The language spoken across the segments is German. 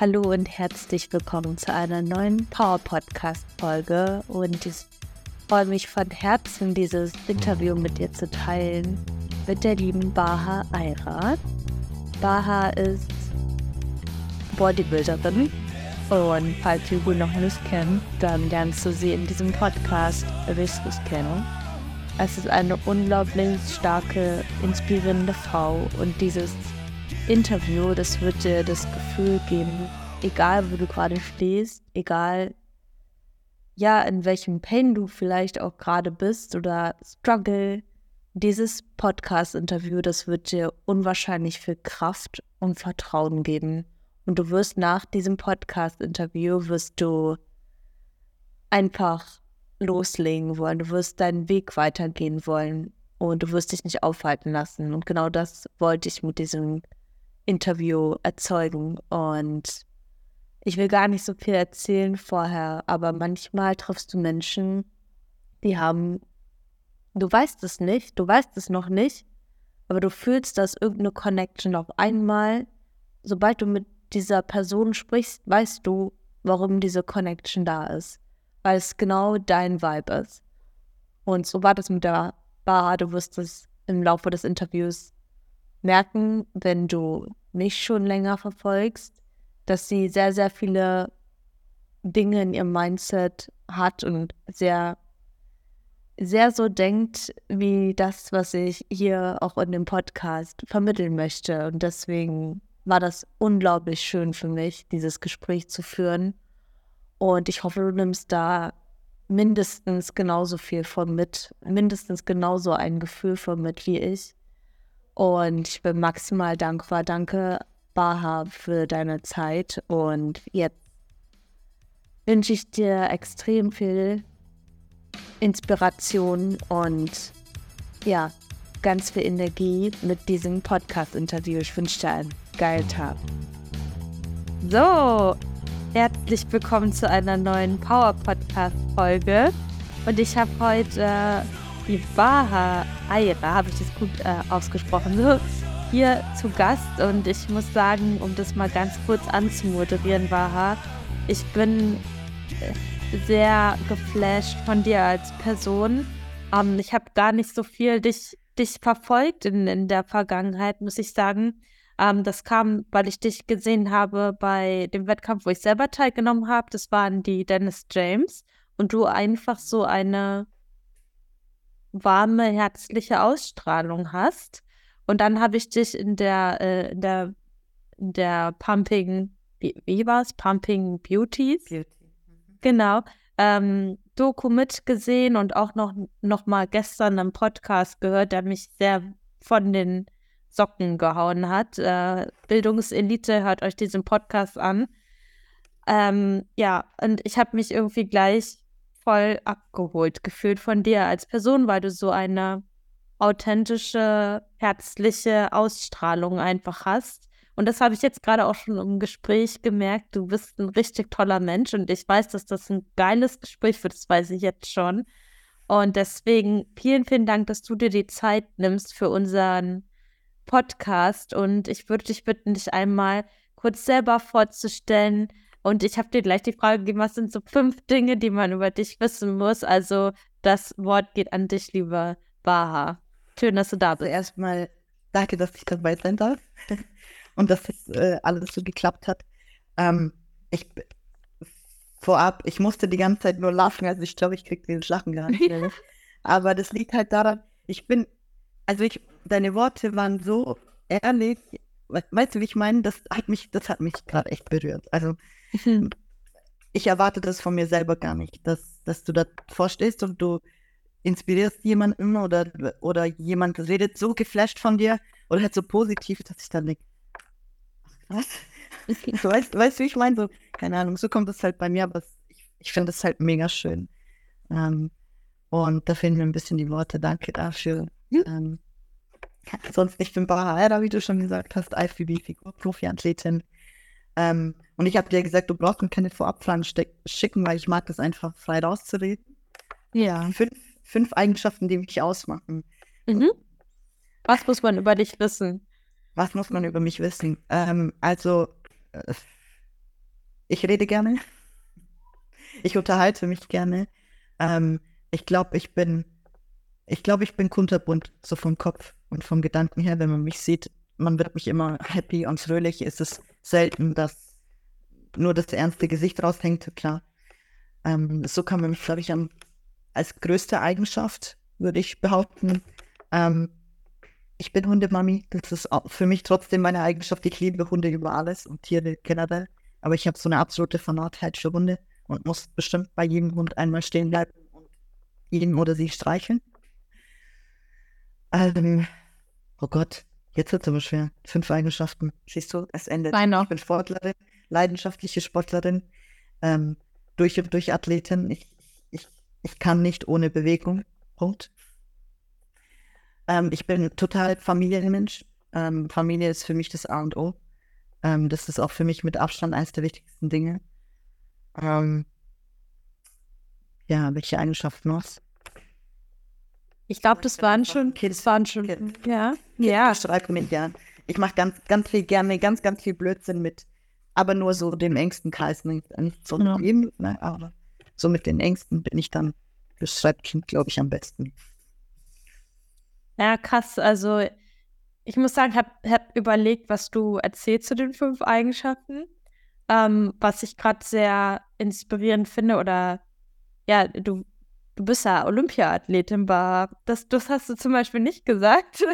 Hallo und herzlich willkommen zu einer neuen Power Podcast Folge. Und ich freue mich von Herzen, dieses Interview mit dir zu teilen mit der lieben Baha Ayrat. Baha ist Bodybuilderin und falls du noch nicht kennst, dann lernst du sie in diesem Podcast richtig kennen. Es ist eine unglaublich starke, inspirierende Frau und dieses Interview, das wird dir das Gefühl geben, egal wo du gerade stehst, egal ja, in welchem Pain du vielleicht auch gerade bist oder Struggle, dieses Podcast-Interview, das wird dir unwahrscheinlich viel Kraft und Vertrauen geben. Und du wirst nach diesem Podcast-Interview, wirst du einfach loslegen wollen. Du wirst deinen Weg weitergehen wollen und du wirst dich nicht aufhalten lassen. Und genau das wollte ich mit diesem Interview erzeugen. Und ich will gar nicht so viel erzählen vorher, aber manchmal triffst du Menschen, die haben, du weißt es nicht, du weißt es noch nicht, aber du fühlst, dass irgendeine Connection auf einmal, sobald du mit dieser Person sprichst, weißt du, warum diese Connection da ist. Weil es genau dein Vibe ist. Und so war das mit der Bar. Du wirst es im Laufe des Interviews merken, wenn du mich schon länger verfolgst, dass sie sehr, sehr viele Dinge in ihrem Mindset hat und sehr, sehr so denkt, wie das, was ich hier auch in dem Podcast vermitteln möchte. Und deswegen war das unglaublich schön für mich, dieses Gespräch zu führen. Und ich hoffe, du nimmst da mindestens genauso viel von mit, mindestens genauso ein Gefühl von mit wie ich. Und ich bin maximal dankbar. Danke, Baha, für deine Zeit. Und jetzt wünsche ich dir extrem viel Inspiration und ja, ganz viel Energie mit diesem Podcast-Interview. Ich wünsche dir einen geilen Tag. So, herzlich willkommen zu einer neuen Power-Podcast-Folge. Und ich habe heute die Baha Aira, habe ich das gut äh, ausgesprochen, hier zu Gast. Und ich muss sagen, um das mal ganz kurz anzumoderieren, Baha, ich bin äh, sehr geflasht von dir als Person. Ähm, ich habe gar nicht so viel dich, dich verfolgt in, in der Vergangenheit, muss ich sagen. Ähm, das kam, weil ich dich gesehen habe bei dem Wettkampf, wo ich selber teilgenommen habe. Das waren die Dennis James. Und du einfach so eine warme, herzliche Ausstrahlung hast. Und dann habe ich dich in der, äh, in der, in der Pumping, wie, wie war es? Pumping Beauties? Beauty. Mhm. Genau. Ähm, Doku mitgesehen und auch noch, noch mal gestern im Podcast gehört, der mich sehr von den Socken gehauen hat. Äh, Bildungselite, hört euch diesen Podcast an. Ähm, ja, und ich habe mich irgendwie gleich voll abgeholt gefühlt von dir als Person, weil du so eine authentische, herzliche Ausstrahlung einfach hast. Und das habe ich jetzt gerade auch schon im Gespräch gemerkt. Du bist ein richtig toller Mensch und ich weiß, dass das ein geiles Gespräch wird. Das weiß ich jetzt schon. Und deswegen vielen, vielen Dank, dass du dir die Zeit nimmst für unseren Podcast. Und ich würde dich bitten, dich einmal kurz selber vorzustellen, und ich habe dir gleich die Frage gegeben, was sind so fünf Dinge, die man über dich wissen muss? Also das Wort geht an dich, lieber Baha. Schön, dass du da bist. Also erstmal danke, dass ich dabei sein darf und dass das äh, alles so geklappt hat. Ähm, ich vorab, ich musste die ganze Zeit nur lachen, also ich glaube, ich kriege dieses Lachen gar nicht mehr. Aber das liegt halt daran, ich bin, also ich, deine Worte waren so ehrlich, weißt du, wie ich meine? Das hat mich, das hat mich gerade echt berührt. Also ich erwarte das von mir selber gar nicht, dass, dass du da vorstehst und du inspirierst jemanden oder, oder jemand redet so geflasht von dir oder halt so positiv, dass ich dann denke, was? so, weißt, weißt du, wie ich meine? So, keine Ahnung, so kommt es halt bei mir, aber ich, ich finde es halt mega schön. Ähm, und da fehlen mir ein bisschen die Worte. Danke dafür. Mhm. Ähm, sonst, ich bin Bahara, wie du schon gesagt hast, IFBB-Figur, Profi-Athletin. Ähm, und ich habe dir gesagt, du brauchst mir keine Vorabfragen schicken, weil ich mag das einfach frei rauszureden. Ja. Fünf, fünf Eigenschaften, die mich ausmachen. Mhm. Was muss man über dich wissen? Was muss man über mich wissen? Ähm, also, äh, ich rede gerne. Ich unterhalte mich gerne. Ähm, ich glaube, ich bin, ich glaube, ich bin kunterbunt, so vom Kopf und vom Gedanken her, wenn man mich sieht. Man wird mich immer happy und fröhlich. Es ist selten, dass nur das ernste Gesicht raushängt, klar. Ähm, so kann man mich, glaube ich, als größte Eigenschaft, würde ich behaupten. Ähm, ich bin Hundemami. Das ist für mich trotzdem meine Eigenschaft. Ich liebe Hunde über alles und Tiere generell. Aber ich habe so eine absolute Fanatheit für Hunde und muss bestimmt bei jedem Hund einmal stehen bleiben und ihn oder sie streicheln. Ähm, oh Gott, jetzt wird es aber schwer. Fünf Eigenschaften. Siehst du, es endet. Nein, ich bin Sportlerin, leidenschaftliche Sportlerin, ähm, durch und durch Athletin. Ich, ich, ich kann nicht ohne Bewegung. Punkt. Ähm, ich bin total Familienmensch. Ähm, Familie ist für mich das A und O. Ähm, das ist auch für mich mit Abstand eines der wichtigsten Dinge. Ähm, ja, welche Eigenschaften noch? Ich glaube, das waren schon, das waren schon, Kind. ja, Ja, schreibe mit ja. Ich mache ganz, ganz viel gerne, ganz, ganz viel Blödsinn mit, aber nur so dem engsten Kreis, nicht, so mit jedem, ne, aber so mit den engsten bin ich dann das Schreibkind, glaube ich, am besten. Ja, krass. Also, ich muss sagen, habe hab überlegt, was du erzählst zu den fünf Eigenschaften. Ähm, was ich gerade sehr inspirierend finde, oder ja, du, du bist ja Olympiaathletin, war das, das hast du zum Beispiel nicht gesagt.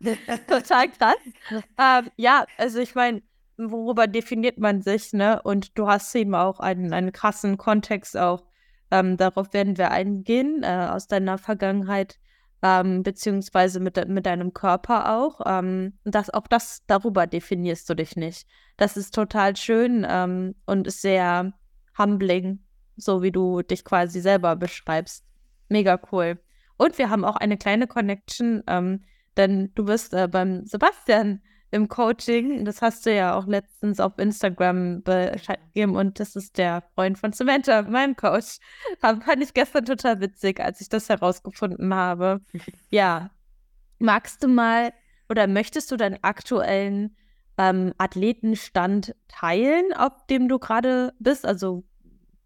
Total krass. Ähm, ja, also ich meine, worüber definiert man sich, ne? Und du hast eben auch einen, einen krassen Kontext auch. Ähm, darauf werden wir eingehen, äh, aus deiner Vergangenheit, ähm, beziehungsweise mit, mit deinem Körper auch. Ähm, das, auch das, darüber definierst du dich nicht. Das ist total schön ähm, und ist sehr humbling, so wie du dich quasi selber beschreibst. Mega cool. Und wir haben auch eine kleine Connection, ähm, denn du bist äh, beim Sebastian im Coaching. Das hast du ja auch letztens auf Instagram Bescheid gegeben und das ist der Freund von Samantha, meinem Coach. Hab- Fand ich gestern total witzig, als ich das herausgefunden habe. Ja. Magst du mal oder möchtest du deinen aktuellen ähm, Athletenstand teilen, auf dem du gerade bist? Also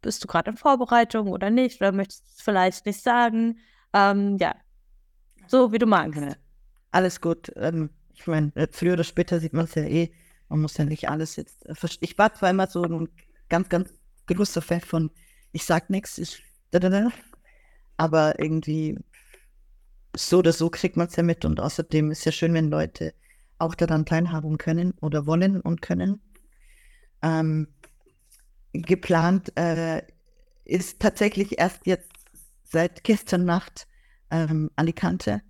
bist du gerade in Vorbereitung oder nicht? Oder möchtest du es vielleicht nicht sagen? Ähm, ja, so wie du magst. Alles gut. Ähm, ich meine, äh, früher oder später sieht man es ja eh. Man muss ja nicht alles jetzt äh, verstehen. Ich war zwar immer so ein ganz, ganz großer Fan von, ich sag nichts, ich. Aber irgendwie so oder so kriegt man es ja mit. Und außerdem ist ja schön, wenn Leute auch daran teilhaben können oder wollen und können. Ähm, geplant äh, ist tatsächlich erst jetzt seit gestern Nacht ähm, Alicante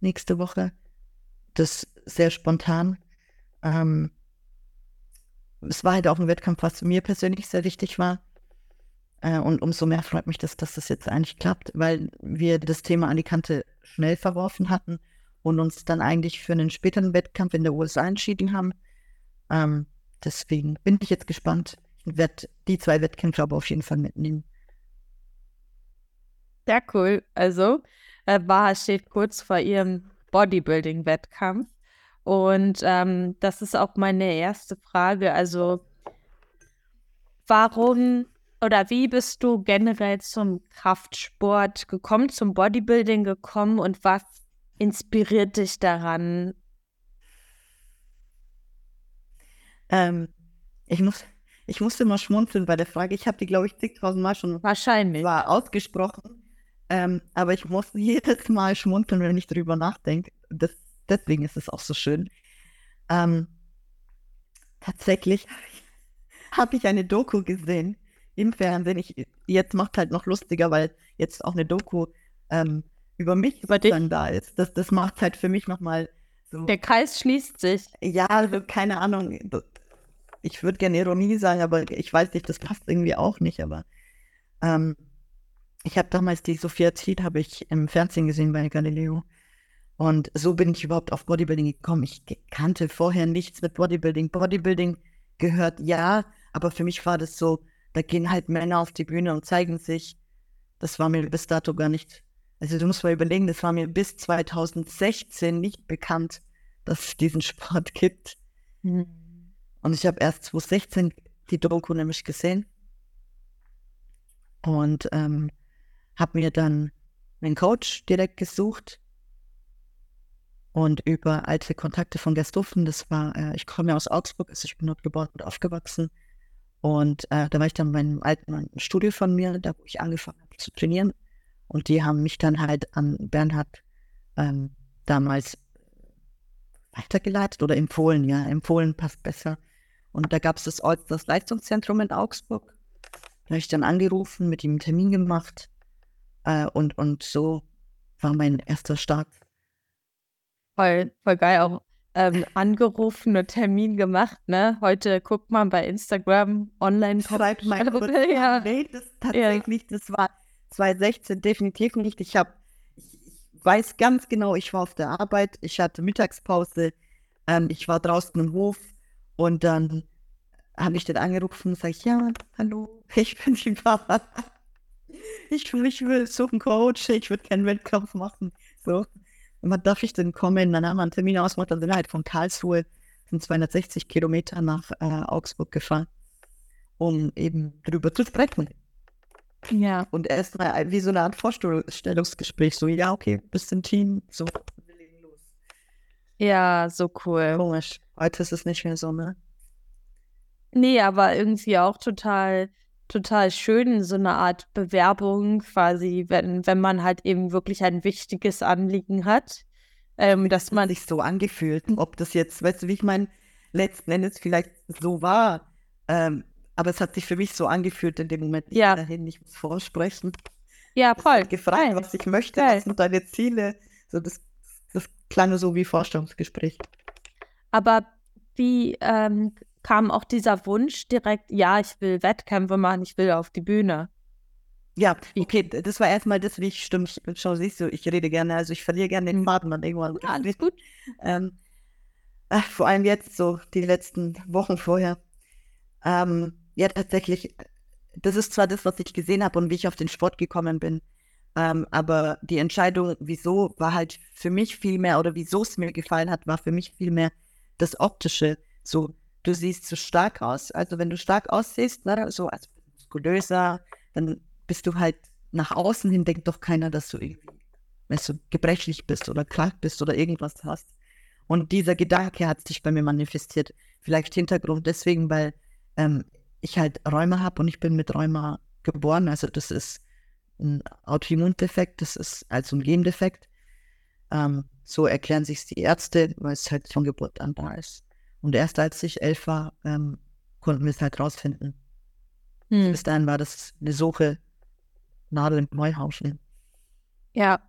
nächste Woche. Das sehr spontan. Ähm, es war halt auch ein Wettkampf, was mir persönlich sehr wichtig war. Äh, und umso mehr freut mich das, dass das jetzt eigentlich klappt, weil wir das Thema Alicante schnell verworfen hatten und uns dann eigentlich für einen späteren Wettkampf in der USA entschieden haben. Ähm, deswegen bin ich jetzt gespannt. Werde die zwei Wettkämpfe aber auf jeden Fall mitnehmen. Sehr cool. Also, äh, Baha steht kurz vor ihrem Bodybuilding-Wettkampf. Und ähm, das ist auch meine erste Frage. Also, warum oder wie bist du generell zum Kraftsport gekommen, zum Bodybuilding gekommen und was inspiriert dich daran? Ähm, ich, muss, ich musste mal schmunzeln bei der Frage. Ich habe die, glaube ich, zigtausendmal schon Wahrscheinlich. zwar ausgesprochen, ähm, aber ich muss jedes Mal schmunzeln, wenn ich darüber nachdenke. Das, deswegen ist es auch so schön. Ähm, tatsächlich habe ich eine Doku gesehen im Fernsehen. Ich, jetzt macht halt noch lustiger, weil jetzt auch eine Doku ähm, über mich Über dich? sozusagen da ist. Das, das macht halt für mich nochmal so. Der Kreis schließt sich. Ja, also keine Ahnung. Ich würde gerne Ironie sagen, aber ich weiß nicht, das passt irgendwie auch nicht. Aber ähm, ich habe damals die Sophia Zied habe ich im Fernsehen gesehen bei Galileo. Und so bin ich überhaupt auf Bodybuilding gekommen. Ich kannte vorher nichts mit Bodybuilding. Bodybuilding gehört ja, aber für mich war das so, da gehen halt Männer auf die Bühne und zeigen sich. Das war mir bis dato gar nicht. Also du musst mal überlegen, das war mir bis 2016 nicht bekannt, dass es diesen Sport gibt. Und ich habe erst 2016 die Doku nämlich gesehen. Und ähm, habe mir dann einen Coach direkt gesucht und über alte Kontakte von Gersthofen, das war, äh, ich komme ja aus Augsburg, also ich bin dort geboren und aufgewachsen. Und äh, da war ich dann bei einem alten Studio von mir, da wo ich angefangen habe zu trainieren. Und die haben mich dann halt an Bernhard ähm, damals weitergeleitet oder empfohlen, ja, empfohlen passt besser. Und da gab es das, das Leistungszentrum in Augsburg. Da habe ich dann angerufen, mit ihm einen Termin gemacht. Äh, und, und so war mein erster Start. Voll, voll geil auch. Ähm, angerufen und Termin gemacht, ne? Heute guckt man bei Instagram online. Schreibt mein ja. Nee, das tatsächlich, ja. das war 2016 definitiv nicht. Ich habe weiß ganz genau, ich war auf der Arbeit, ich hatte Mittagspause, ähm, ich war draußen im Hof und dann habe ich den angerufen und sage ich, ja, hallo, ich bin die Papa. Ich, ich will suchen Coach, ich würde keinen Wettkampf machen. So. Und wann darf ich denn kommen? Dann haben wir einen Termin ausgemacht, dann sind wir halt von Karlsruhe, sind 260 Kilometer nach äh, Augsburg gefahren, um eben drüber zu sprechen. Ja. Und erst mal wie so eine Art Vorstellungsgespräch, so, ja, okay, bist ein Team, so, wir legen los. Ja, so cool. Komisch. Heute ist es nicht mehr so, ne? Nee, aber irgendwie auch total, total schön, so eine Art Bewerbung quasi, wenn, wenn man halt eben wirklich ein wichtiges Anliegen hat. Ähm, dass man sich so angefühlt, ob das jetzt, weißt du, wie ich meine, letzten Endes vielleicht so war. Ähm, aber es hat sich für mich so angefühlt in dem Moment. Ich ja. dahin, ich muss vorsprechen. Ja, voll. Ich gefragt, was ich möchte, Geil. was sind deine Ziele. So, das, das klang so wie Vorstellungsgespräch. Aber wie ähm, kam auch dieser Wunsch direkt, ja, ich will Wettkämpfe machen, ich will auf die Bühne? Ja, okay, das war erstmal das, wie ich stimme. Schau, siehst du, ich rede gerne, also ich verliere gerne den Faden dann irgendwann. Ja, alles gut. Ähm, äh, vor allem jetzt, so die letzten Wochen vorher. Ähm, ja, tatsächlich, das ist zwar das, was ich gesehen habe und wie ich auf den Sport gekommen bin, ähm, aber die Entscheidung, wieso, war halt für mich viel mehr, oder wieso es mir gefallen hat, war für mich viel mehr das Optische. So, du siehst so stark aus. Also wenn du stark aussiehst, ne, so als muskulöser, dann bist du halt nach außen hin, denkt doch keiner, dass du irgendwie, weißt du, gebrechlich bist oder krank bist oder irgendwas hast. Und dieser Gedanke hat sich bei mir manifestiert. Vielleicht Hintergrund deswegen, weil ähm, ich halt Rheuma habe und ich bin mit Rheuma geboren. Also das ist ein Autoimmundefekt, das ist also ein Gendefekt. Ähm, so erklären sich die Ärzte, weil es halt von Geburt an da ist. Und erst als ich elf war, ähm, konnten wir es halt rausfinden. Hm. Bis dahin war das eine Suche, Nadel im Heuhauschen. Ja.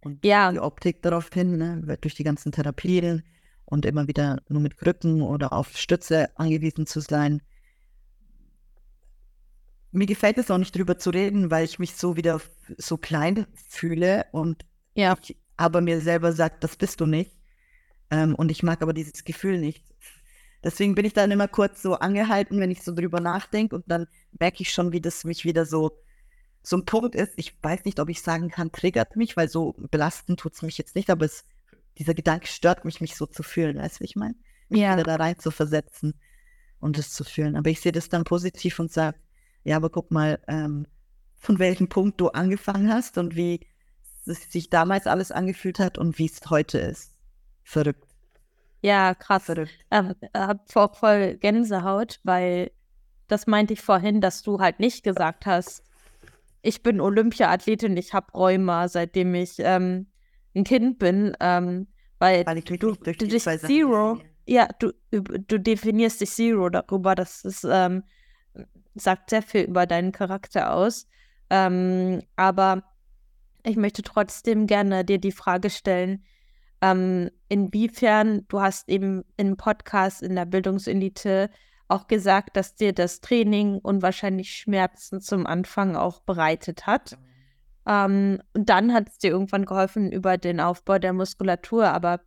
Und ja. die Optik daraufhin, ne, durch die ganzen Therapien, und immer wieder nur mit Krücken oder auf Stütze angewiesen zu sein. Mir gefällt es auch nicht drüber zu reden, weil ich mich so wieder so klein fühle und ja. ich aber mir selber sagt, das bist du nicht. Ähm, und ich mag aber dieses Gefühl nicht. Deswegen bin ich dann immer kurz so angehalten, wenn ich so drüber nachdenke und dann merke ich schon, wie das mich wieder so so ein Punkt ist. Ich weiß nicht, ob ich sagen kann, triggert mich, weil so belastend tut es mich jetzt nicht, aber es dieser Gedanke stört mich, mich so zu fühlen, weißt du, wie ich meine? Mich ja. wieder da rein zu versetzen und es zu fühlen. Aber ich sehe das dann positiv und sage, ja, aber guck mal, ähm, von welchem Punkt du angefangen hast und wie es sich damals alles angefühlt hat und wie es heute ist. Verrückt. Ja, krass. Verrückt. Ähm, hab voll Gänsehaut, weil das meinte ich vorhin, dass du halt nicht gesagt hast, ich bin Olympiaathletin, ich habe Rheuma, seitdem ich ähm, ein Kind bin, ähm, weil, weil du, du dich Zero, ja, du, du definierst dich Zero darüber, das ist, ähm, sagt sehr viel über deinen Charakter aus. Ähm, aber ich möchte trotzdem gerne dir die Frage stellen, ähm, inwiefern du hast eben im Podcast in der Bildungselite auch gesagt, dass dir das Training unwahrscheinlich Schmerzen zum Anfang auch bereitet hat. Ähm, und dann hat es dir irgendwann geholfen über den Aufbau der Muskulatur. Aber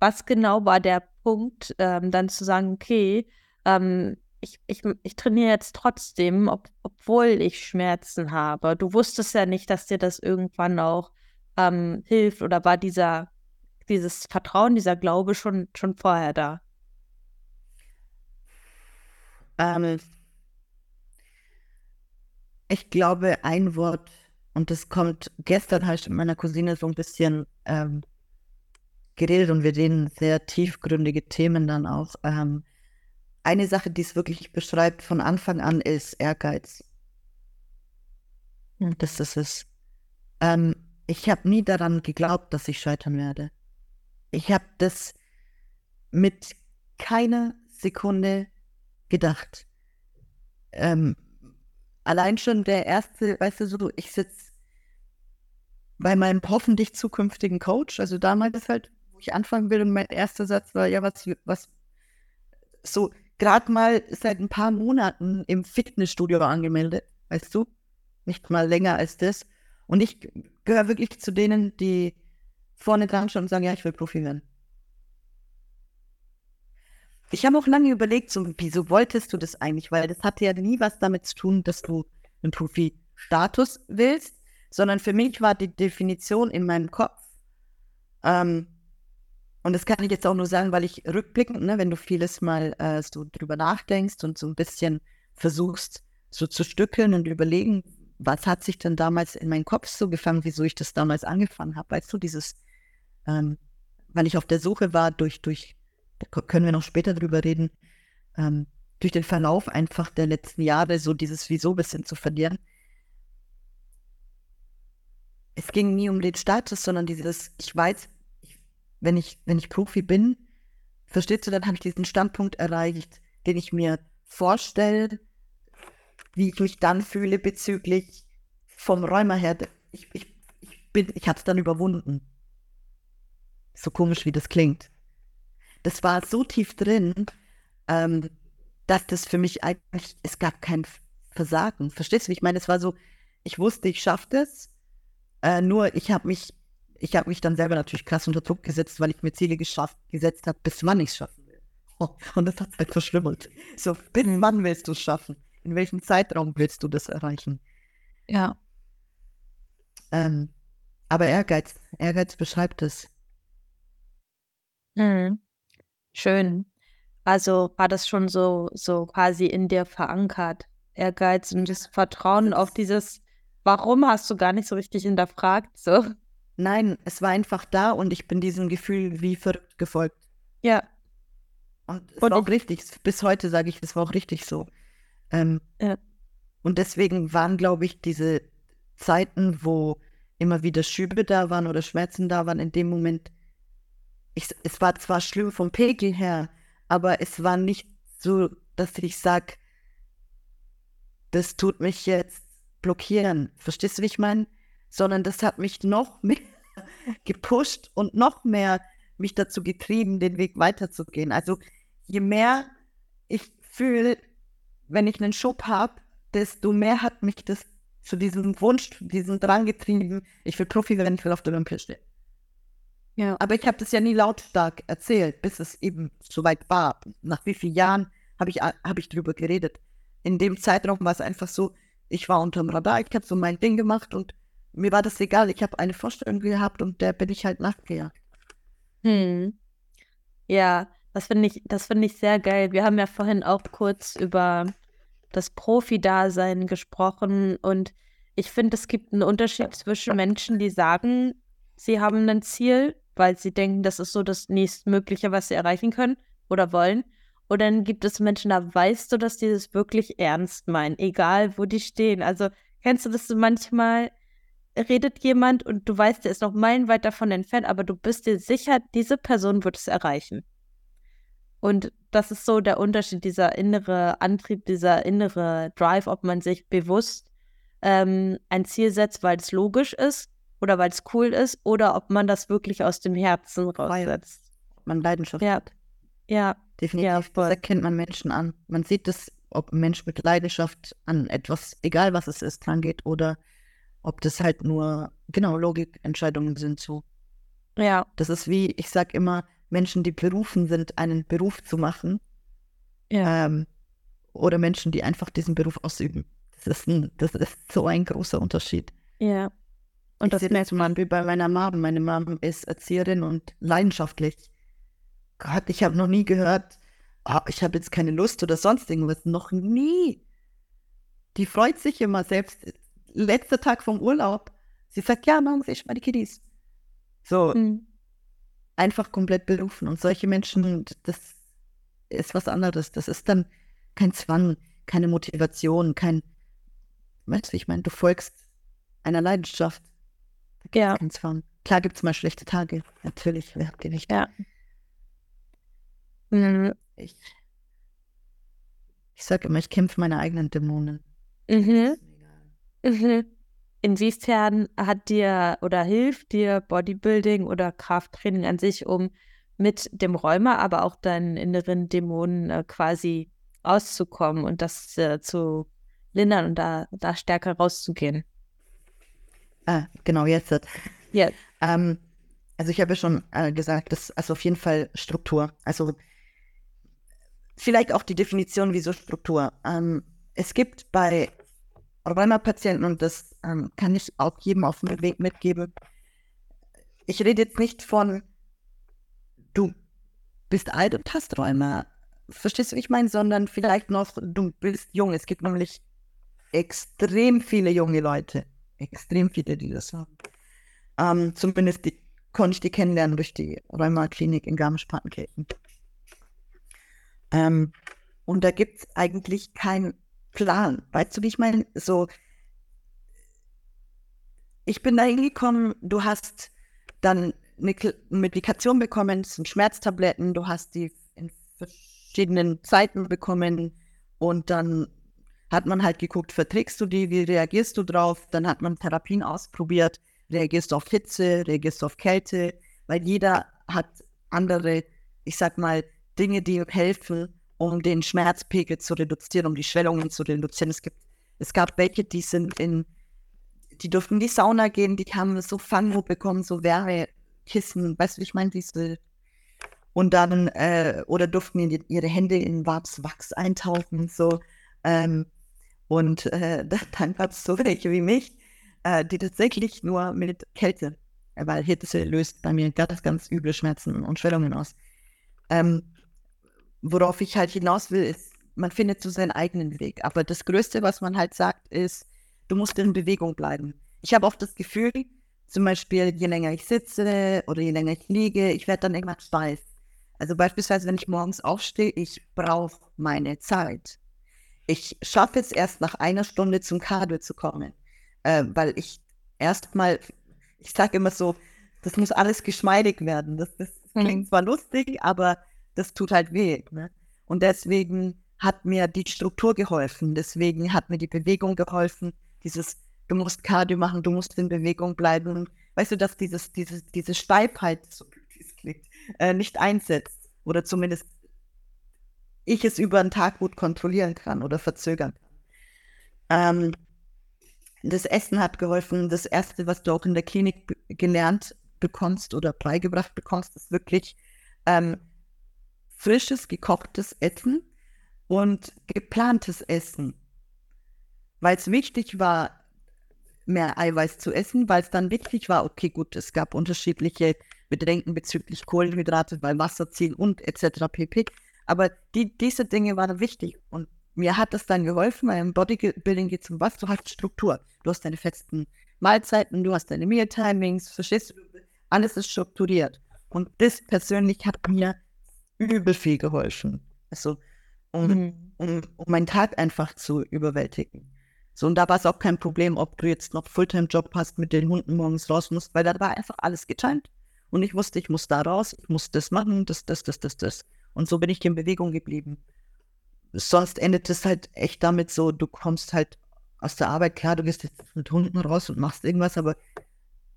was genau war der Punkt, ähm, dann zu sagen, okay, ähm, ich, ich, ich trainiere jetzt trotzdem, ob, obwohl ich Schmerzen habe. Du wusstest ja nicht, dass dir das irgendwann auch ähm, hilft oder war dieser, dieses Vertrauen, dieser Glaube schon, schon vorher da? Ähm, ich glaube, ein Wort, und das kommt, gestern habe ich mit meiner Cousine so ein bisschen ähm, geredet und wir reden sehr tiefgründige Themen dann auch. Ähm, eine Sache, die es wirklich beschreibt von Anfang an, ist Ehrgeiz. Hm. Das ist es. Ähm, ich habe nie daran geglaubt, dass ich scheitern werde. Ich habe das mit keiner Sekunde gedacht. Ähm, allein schon der erste, weißt du, so, ich sitze bei meinem hoffentlich zukünftigen Coach, also damals halt, wo ich anfangen will und mein erster Satz war, ja, was, was, so, gerade mal seit ein paar Monaten im Fitnessstudio angemeldet, weißt du? Nicht mal länger als das. Und ich gehöre wirklich zu denen, die vorne dran schon und sagen, ja, ich will Profi werden. Ich habe auch lange überlegt, so, wieso wolltest du das eigentlich? Weil das hatte ja nie was damit zu tun, dass du einen Profi-Status willst, sondern für mich war die Definition in meinem Kopf, ähm, und das kann ich jetzt auch nur sagen, weil ich rückblickend, ne, wenn du vieles mal äh, so drüber nachdenkst und so ein bisschen versuchst, so zu stückeln und überlegen, was hat sich denn damals in meinen Kopf so gefangen, wieso ich das damals angefangen habe. Weißt du, dieses, ähm, weil ich auf der Suche war durch, durch da können wir noch später drüber reden, ähm, durch den Verlauf einfach der letzten Jahre so dieses Wieso bisschen zu verlieren. Es ging nie um den Status, sondern dieses, ich weiß, wenn, ich, wenn ich Profi bin, verstehst du, dann habe ich diesen Standpunkt erreicht, den ich mir vorstelle, wie ich mich dann fühle bezüglich vom Räumer her. Ich, ich, ich ich habe es dann überwunden. So komisch, wie das klingt das war so tief drin, ähm, dass das für mich eigentlich, es gab kein Versagen. Verstehst du? Ich meine, es war so, ich wusste, ich schaffe das, äh, nur ich habe mich, ich habe mich dann selber natürlich krass unter Druck gesetzt, weil ich mir Ziele geschafft, gesetzt habe, bis wann ich es schaffen will. Oh, und das hat halt verschlimmert. So, bis wann willst du es schaffen? In welchem Zeitraum willst du das erreichen? Ja. Ähm, aber Ehrgeiz, Ehrgeiz beschreibt es. Mhm. Schön. Also war das schon so, so quasi in dir verankert, Ehrgeiz und das Vertrauen auf dieses, warum hast du gar nicht so richtig hinterfragt, so. Nein, es war einfach da und ich bin diesem Gefühl wie verrückt gefolgt. Ja. Und es und war auch richtig. Bis heute sage ich, es war auch richtig so. Ähm, ja. Und deswegen waren, glaube ich, diese Zeiten, wo immer wieder Schübe da waren oder Schmerzen da waren, in dem Moment ich, es war zwar schlimm vom Pegel her, aber es war nicht so, dass ich sage, das tut mich jetzt blockieren. Verstehst du, wie ich meine? Sondern das hat mich noch mehr gepusht und noch mehr mich dazu getrieben, den Weg weiterzugehen. Also je mehr ich fühle, wenn ich einen Schub habe, desto mehr hat mich das zu diesem Wunsch, diesem Drang getrieben, ich will Profi werden, ich will auf der Olympia stehen. Ja. Aber ich habe das ja nie lautstark erzählt, bis es eben soweit war. Nach wie vielen Jahren habe ich, hab ich darüber geredet. In dem Zeitraum war es einfach so, ich war unterm Radar, ich habe so mein Ding gemacht und mir war das egal. Ich habe eine Vorstellung gehabt und der bin ich halt nachgejagt. Hm. Ja, das finde ich, das finde ich sehr geil. Wir haben ja vorhin auch kurz über das Profi-Dasein gesprochen und ich finde, es gibt einen Unterschied zwischen Menschen, die sagen, sie haben ein Ziel weil sie denken, das ist so das nächstmögliche, was sie erreichen können oder wollen. Und dann gibt es Menschen, da weißt du, dass die das wirklich ernst meinen, egal wo die stehen. Also kennst du das manchmal, redet jemand und du weißt, der ist noch meilenweit davon entfernt, aber du bist dir sicher, diese Person wird es erreichen. Und das ist so der Unterschied, dieser innere Antrieb, dieser innere Drive, ob man sich bewusst ähm, ein Ziel setzt, weil es logisch ist oder weil es cool ist oder ob man das wirklich aus dem Herzen raussetzt. Ob man Leidenschaft ja. hat. Ja. Definitiv. Ja, das erkennt man Menschen an. Man sieht es, ob ein Mensch mit Leidenschaft an etwas, egal was es ist, rangeht oder ob das halt nur, genau, Logikentscheidungen sind so. Ja. Das ist wie, ich sag immer, Menschen, die berufen sind, einen Beruf zu machen. Ja. Ähm, oder Menschen, die einfach diesen Beruf ausüben. Das ist, ein, das ist so ein großer Unterschied. Ja. Und das merkt man wie bei meiner Mom. Meine Mom ist Erzieherin und leidenschaftlich. Gott, ich habe noch nie gehört, oh, ich habe jetzt keine Lust oder sonst irgendwas. Noch nie. Die freut sich immer selbst. Letzter Tag vom Urlaub. Sie sagt, ja, morgen sehe ich mal die Kiddies. So, mhm. einfach komplett berufen. Und solche Menschen, das ist was anderes. Das ist dann kein Zwang, keine Motivation, kein, weißt du, ich meine, du folgst einer Leidenschaft. Ja. Kein Zwang. Klar gibt es mal schlechte Tage. Natürlich, wer habt ihr nicht? Ja. Mhm. Ich, ich sage immer, ich kämpfe meine eigenen Dämonen. Mhm. Mhm. Inwiefern hat dir oder hilft dir Bodybuilding oder Krafttraining an sich, um mit dem Rheuma, aber auch deinen inneren Dämonen äh, quasi rauszukommen und das äh, zu lindern und da, da stärker rauszugehen? Ah, genau, jetzt. Jetzt. Ähm, also ich habe ja schon äh, gesagt, das ist also auf jeden Fall Struktur. Also vielleicht auch die Definition, wieso Struktur. Ähm, es gibt bei Rheuma-Patienten, und das ähm, kann ich auch jedem auf dem Weg mitgeben, ich rede jetzt nicht von, du bist alt und hast Rheuma. Verstehst du, wie ich meine? Sondern vielleicht noch, du bist jung. Es gibt nämlich extrem viele junge Leute. Extrem viele, die das haben. Ähm, zumindest die, konnte ich die kennenlernen durch die Rheuma-Klinik in Garmisch-Partenkirchen. Ähm, und da gibt es eigentlich keinen Plan. Weißt du, wie ich meine? So, ich bin da hingekommen, du hast dann eine Medikation bekommen, das sind Schmerztabletten, du hast die in verschiedenen Zeiten bekommen und dann hat man halt geguckt, verträgst du die, wie reagierst du drauf? Dann hat man Therapien ausprobiert, reagierst du auf Hitze, reagierst du auf Kälte, weil jeder hat andere, ich sag mal, Dinge, die helfen, um den Schmerzpegel zu reduzieren, um die Schwellungen zu reduzieren. Es gibt, es gab welche, die sind in, die durften in die Sauna gehen, die haben so Fango bekommen, so Wärmekissen, weißt du, ich meine, diese und dann, äh, oder durften die, ihre Hände in Wachs eintauchen, so. Ähm, und äh, dann gab es so welche wie mich, äh, die tatsächlich nur mit Kälte, weil Hitze löst bei mir ganz, ganz üble Schmerzen und Schwellungen aus. Ähm, worauf ich halt hinaus will, ist, man findet so seinen eigenen Weg. Aber das Größte, was man halt sagt, ist, du musst in Bewegung bleiben. Ich habe oft das Gefühl, zum Beispiel, je länger ich sitze oder je länger ich liege, ich werde dann irgendwann steif. Also beispielsweise, wenn ich morgens aufstehe, ich brauche meine Zeit. Ich schaffe es erst nach einer Stunde zum Cardio zu kommen, äh, weil ich erstmal, ich sage immer so, das muss alles geschmeidig werden. Das, das klingt mhm. zwar lustig, aber das tut halt weh. Ne? Und deswegen hat mir die Struktur geholfen. Deswegen hat mir die Bewegung geholfen. Dieses, du musst Cardio machen, du musst in Bewegung bleiben. Weißt du, dass dieses, dieses, diese Steifheit, so es klingt, äh, nicht einsetzt. Oder zumindest ich es über einen Tag gut kontrollieren kann oder verzögern kann. Ähm, das Essen hat geholfen. Das Erste, was du auch in der Klinik gelernt bekommst oder beigebracht bekommst, ist wirklich ähm, frisches, gekochtes Essen und geplantes Essen. Weil es wichtig war, mehr Eiweiß zu essen, weil es dann wichtig war, okay, gut, es gab unterschiedliche Bedenken bezüglich Kohlenhydrate, weil Wasser ziehen und etc. pp. Aber die, diese Dinge waren wichtig und mir hat das dann geholfen, weil im Bodybuilding geht es um was? Du hast Struktur. Du hast deine festen Mahlzeiten, du hast deine Meal-Timings, verstehst du? Alles ist strukturiert. Und das persönlich hat mir übel viel geholfen. Also, um, mhm. um, um meinen Tag einfach zu überwältigen. So, und da war es auch kein Problem, ob du jetzt noch Fulltime-Job hast, mit den Hunden morgens raus musst, weil da war einfach alles getimt. Und ich wusste, ich muss da raus, ich muss das machen, das, das, das, das, das. Und so bin ich in Bewegung geblieben. Sonst endet es halt echt damit so, du kommst halt aus der Arbeit, klar, du gehst jetzt mit Hunden raus und machst irgendwas, aber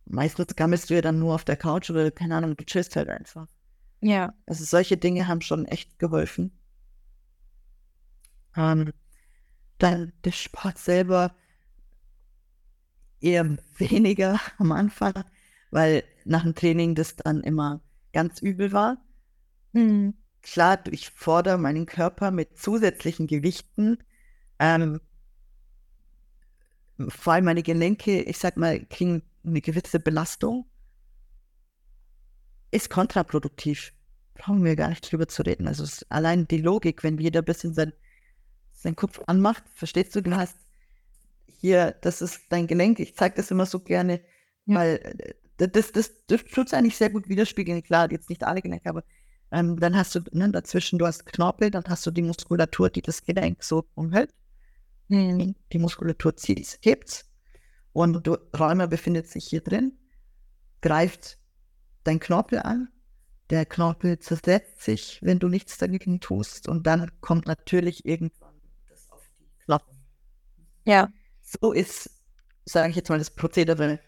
meistens gammelst du ja dann nur auf der Couch oder keine Ahnung, du chillst halt einfach. Ja. Also solche Dinge haben schon echt geholfen. Ähm, dann der Sport selber eher weniger am Anfang, weil nach dem Training das dann immer ganz übel war. Mhm. Klar, ich fordere meinen Körper mit zusätzlichen Gewichten. Ähm, vor allem meine Gelenke, ich sag mal, kriegen eine gewisse Belastung ist kontraproduktiv. brauchen wir gar nicht drüber zu reden. Also allein die Logik, wenn jeder ein bisschen sein, seinen Kopf anmacht, verstehst du, du hast hier, das ist dein Gelenk, ich zeige das immer so gerne, ja. weil äh, das, das, das tut es eigentlich sehr gut widerspiegeln. Klar, jetzt nicht alle Gelenke, aber ähm, dann hast du ne, dazwischen, du hast Knorpel, dann hast du die Muskulatur, die das Gelenk so umhält. Mhm. Die Muskulatur zieht, hebt und du, Rheuma befindet sich hier drin, greift dein Knorpel an. Der Knorpel zersetzt sich, wenn du nichts dagegen tust. Und dann kommt natürlich irgendwann das auf die Knochen. Ja. So ist, sage ich jetzt mal, das Prozedere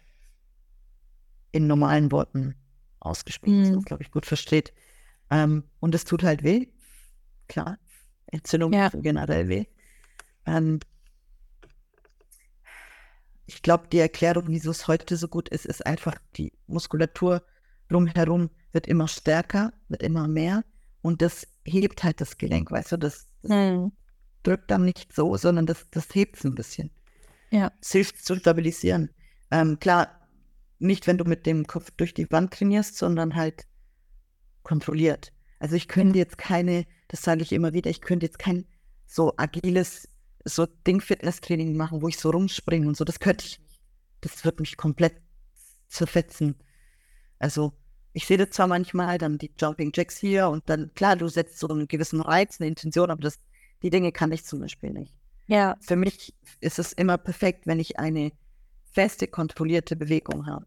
in normalen Worten ausgespielt, mhm. glaube ich gut versteht. Ähm, und es tut halt weh. Klar, Entzündung ja. tut generell weh. Ähm, ich glaube, die Erklärung, wieso es heute so gut ist, ist einfach, die Muskulatur drumherum wird immer stärker, wird immer mehr und das hebt halt das Gelenk, weißt du, das, das hm. drückt dann nicht so, sondern das, das hebt es ein bisschen. Ja. Es hilft zu stabilisieren. Ähm, klar, nicht, wenn du mit dem Kopf durch die Wand trainierst, sondern halt kontrolliert. Also ich könnte jetzt keine, das sage ich immer wieder, ich könnte jetzt kein so agiles so Ding-Fitness-Training machen, wo ich so rumspringe und so. Das könnte ich nicht. Das wird mich komplett zerfetzen. Also, ich sehe das zwar manchmal, dann die Jumping Jacks hier und dann, klar, du setzt so einen gewissen Reiz, eine Intention, aber das, die Dinge kann ich zum Beispiel nicht. Ja. Für mich ist es immer perfekt, wenn ich eine feste, kontrollierte Bewegung habe.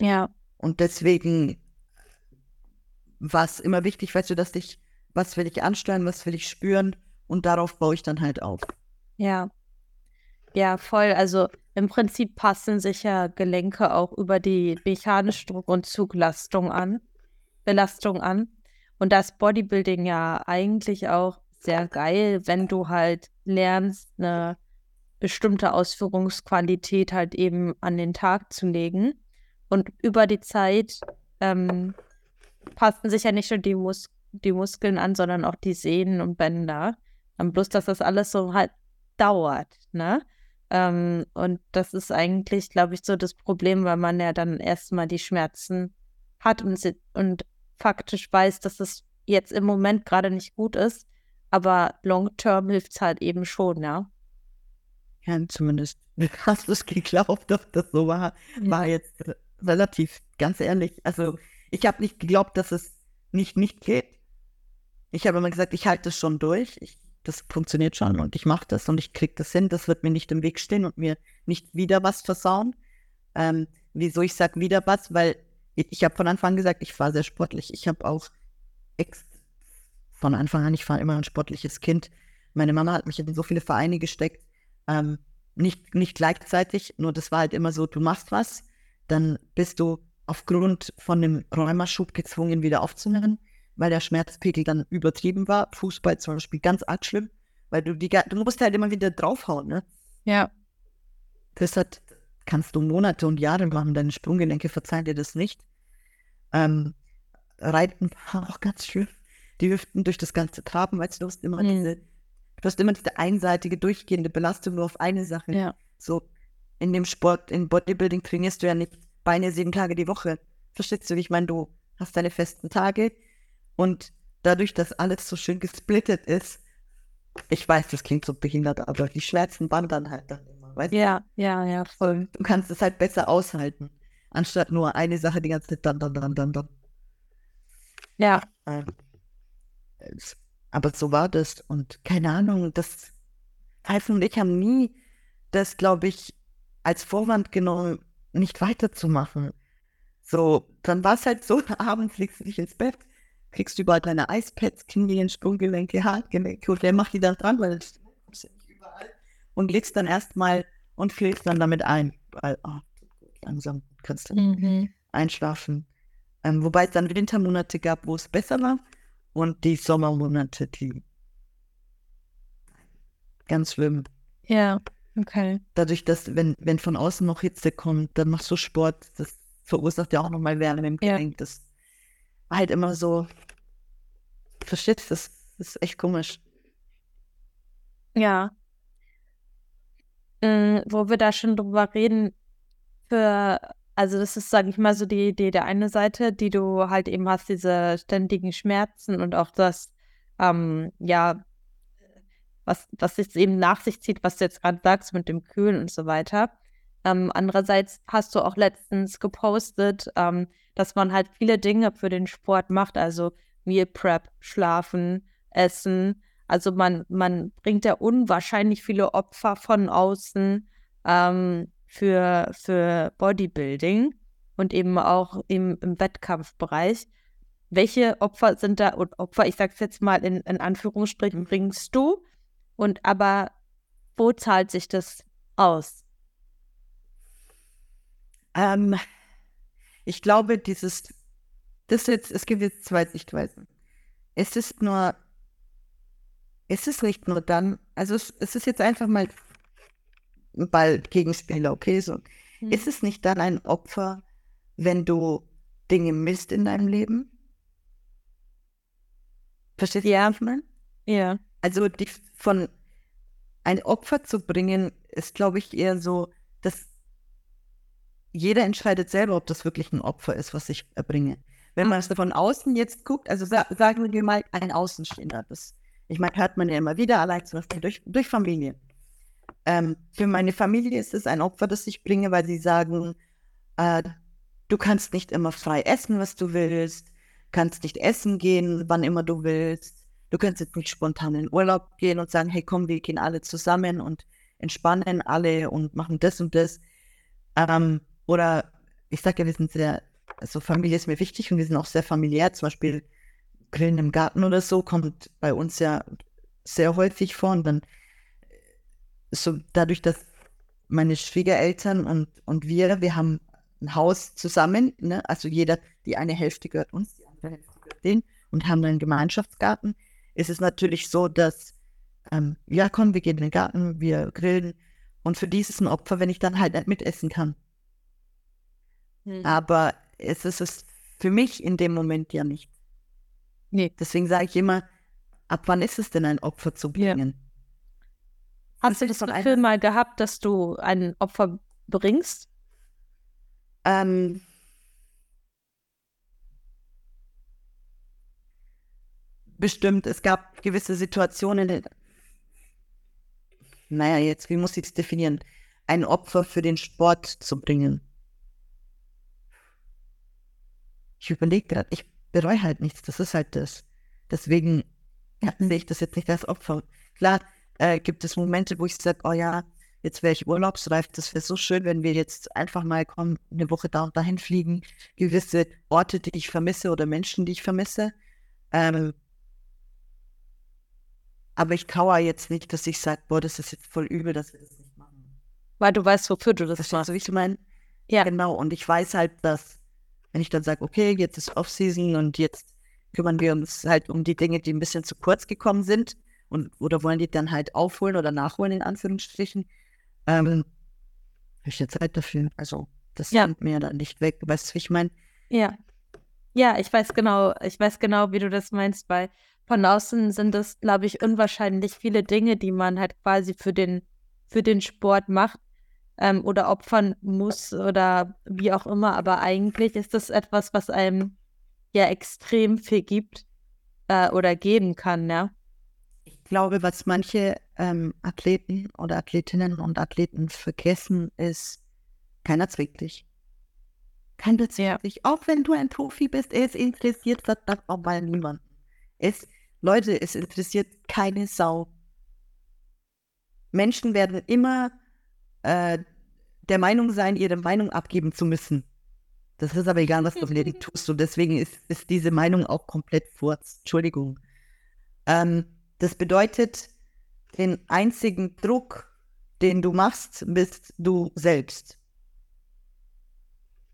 Ja. Und deswegen war es immer wichtig, weißt du, dass ich, was will ich ansteuern, was will ich spüren und darauf baue ich dann halt auf. Ja. Ja, voll. Also im Prinzip passen sich ja Gelenke auch über die mechanische Druck- und Zuglastung an, Belastung an. Und das Bodybuilding ja eigentlich auch sehr geil, wenn du halt lernst, eine bestimmte Ausführungsqualität halt eben an den Tag zu legen. Und über die Zeit ähm, passen sich ja nicht nur die, Mus die Muskeln an, sondern auch die Sehnen und Bänder. Ähm, bloß, dass das alles so halt dauert, ne? Ähm, und das ist eigentlich, glaube ich, so das Problem, weil man ja dann erstmal die Schmerzen hat und, und faktisch weiß, dass es jetzt im Moment gerade nicht gut ist, aber long term hilft es halt eben schon, ja. Ja, zumindest hast du es geglaubt, dass das so war. War jetzt relativ, ganz ehrlich. Also, ich habe nicht geglaubt, dass es nicht, nicht geht. Ich habe immer gesagt, ich halte es schon durch. Ich das funktioniert schon und ich mache das und ich kriege das hin. Das wird mir nicht im Weg stehen und mir nicht wieder was versauen. Ähm, wieso ich sage wieder was? Weil ich, ich habe von Anfang an gesagt, ich war sehr sportlich. Ich habe auch von Anfang an, ich war immer ein sportliches Kind. Meine Mama hat mich in so viele Vereine gesteckt. Ähm, nicht, nicht gleichzeitig, nur das war halt immer so, du machst was, dann bist du aufgrund von einem Rheumaschub gezwungen, wieder aufzunehmen weil der Schmerzpegel dann übertrieben war. Fußball zum Beispiel ganz arg schlimm, weil du die, du musst halt immer wieder draufhauen, ne? Ja. Das hat, kannst du Monate und Jahre machen, deine Sprunggelenke verzeihen dir das nicht. Ähm, Reiten war auch ganz schlimm. Die Hüften durch das ganze Traben, weil du hast immer mhm. diese, du hast immer diese einseitige, durchgehende Belastung nur auf eine Sache. Ja. So, in dem Sport, in Bodybuilding trainierst du ja nicht Beine sieben Tage die Woche. Verstehst du, wie ich meine? Du hast deine festen Tage, und dadurch, dass alles so schön gesplittet ist, ich weiß, das klingt so behindert, aber die Schmerzen wandern halt dann immer. Weißt ja, ja, ja, voll. Du kannst es halt besser aushalten, anstatt nur eine Sache die ganze Zeit dann, dann, dann, dann, dann. Ja. Ähm, aber so war das und keine Ahnung, das Heißen und ich haben nie das, glaube ich, als Vorwand genommen, nicht weiterzumachen. So, dann war es halt so, abends legst du dich ins Bett, kriegst du überall deine Eispads, Knie, Sprunggelenke, Handgelenke und der macht die dann dran, weil das ja nicht überall. Und legst dann erstmal und schläfst dann damit ein. Weil, oh, langsam kannst du mhm. einschlafen. Ähm, wobei es dann Wintermonate gab, wo es besser war und die Sommermonate, die ganz schlimm. Ja, okay. Dadurch, dass, wenn, wenn von außen noch Hitze kommt, dann machst du Sport, das verursacht ja auch nochmal Wärme im Gelenk. Ja. Das war halt immer so, versteht das, das ist echt komisch. Ja. Ähm, wo wir da schon drüber reden, für, Also das ist, sage ich mal, so die Idee der eine Seite, die du halt eben hast, diese ständigen Schmerzen und auch das, ähm, ja, was, was jetzt eben nach sich zieht, was du jetzt gerade sagst mit dem Kühlen und so weiter. Ähm, andererseits hast du auch letztens gepostet, ähm, dass man halt viele Dinge für den Sport macht, also Meal Prep, Schlafen, Essen. Also man, man bringt ja unwahrscheinlich viele Opfer von außen ähm, für, für Bodybuilding und eben auch im, im Wettkampfbereich. Welche Opfer sind da, und Opfer, ich sage es jetzt mal in, in Anführungsstrichen, bringst du? Und aber wo zahlt sich das aus? Ähm, ich glaube, dieses, das jetzt, es gibt jetzt zwei Sichtweisen. Es ist nur, es ist nicht nur dann, also es, es ist jetzt einfach mal ein Ball-Gegenspieler, okay, so. Hm. Ist es nicht dann ein Opfer, wenn du Dinge misst in deinem Leben? Verstehst du, ja. was ich? Ja. Also die, von ein Opfer zu bringen, ist, glaube ich, eher so, jeder entscheidet selber, ob das wirklich ein Opfer ist, was ich erbringe. Wenn man es von außen jetzt guckt, also sa sagen wir mal ein Außenstehender, das, ich meine, hört man ja immer wieder, allein zum Beispiel durch, durch Familie. Ähm, für meine Familie ist es ein Opfer, das ich bringe, weil sie sagen, äh, du kannst nicht immer frei essen, was du willst, kannst nicht essen gehen, wann immer du willst. Du kannst jetzt nicht spontan in Urlaub gehen und sagen, hey komm, wir gehen alle zusammen und entspannen alle und machen das und das. Ähm, oder ich sage ja, wir sind sehr, also Familie ist mir wichtig und wir sind auch sehr familiär. Zum Beispiel Grillen im Garten oder so kommt bei uns ja sehr häufig vor. Und dann so dadurch, dass meine Schwiegereltern und, und wir, wir haben ein Haus zusammen, ne? also jeder, die eine Hälfte gehört uns, die andere Hälfte gehört denen und haben einen Gemeinschaftsgarten, ist es natürlich so, dass, ähm, ja komm, wir gehen in den Garten, wir grillen und für die ist es ein Opfer, wenn ich dann halt nicht mitessen kann. Hm. Aber es ist es für mich in dem Moment ja nicht. Nee. Deswegen sage ich immer, ab wann ist es denn ein Opfer zu bringen? Ja. Hast du das Gefühl mal gehabt, dass du ein Opfer bringst? Ähm, bestimmt, es gab gewisse Situationen, naja, jetzt, wie muss ich es definieren? Ein Opfer für den Sport zu bringen. Ich überlege gerade, ich bereue halt nichts, das ist halt das. Deswegen ja, sehe ich das jetzt nicht als Opfer. Klar äh, gibt es Momente, wo ich sage, oh ja, jetzt wäre ich urlaubsreif, das wäre so schön, wenn wir jetzt einfach mal kommen, eine Woche da und dahin fliegen, gewisse Orte, die ich vermisse oder Menschen, die ich vermisse. Ähm, aber ich kauere jetzt nicht, dass ich sage, boah, das ist jetzt voll übel, dass wir das nicht machen. Weil du weißt, wofür du das Verstehst machst. So, wie ich meine? Ja. Genau, und ich weiß halt, dass wenn ich dann sage, okay, jetzt ist Off-Season und jetzt kümmern wir uns halt um die Dinge, die ein bisschen zu kurz gekommen sind und oder wollen die dann halt aufholen oder nachholen, in Anführungsstrichen, ähm, habe ich ja Zeit dafür. Also das ja. nimmt mir dann nicht weg. Weißt du, wie ich meine? Ja. Ja, ich weiß genau, ich weiß genau, wie du das meinst, weil von außen sind das, glaube ich, unwahrscheinlich viele Dinge, die man halt quasi für den, für den Sport macht ähm, oder opfern muss oder wie auch immer. Aber eigentlich ist das etwas, was einem ja extrem viel gibt äh, oder geben kann, ja. Ich glaube, was manche ähm, Athleten oder Athletinnen und Athleten vergessen, ist, keiner zwingt dich. Keiner zwingt dich. Auch wenn du ein Profi bist, es interessiert das auch mal niemanden. Es, Leute, es interessiert keine Sau. Menschen werden immer äh, der Meinung sein, ihre Meinung abgeben zu müssen. Das ist aber egal, was du erledigt tust. Und deswegen ist, ist diese Meinung auch komplett furz. Entschuldigung. Ähm, das bedeutet, den einzigen Druck, den du machst, bist du selbst.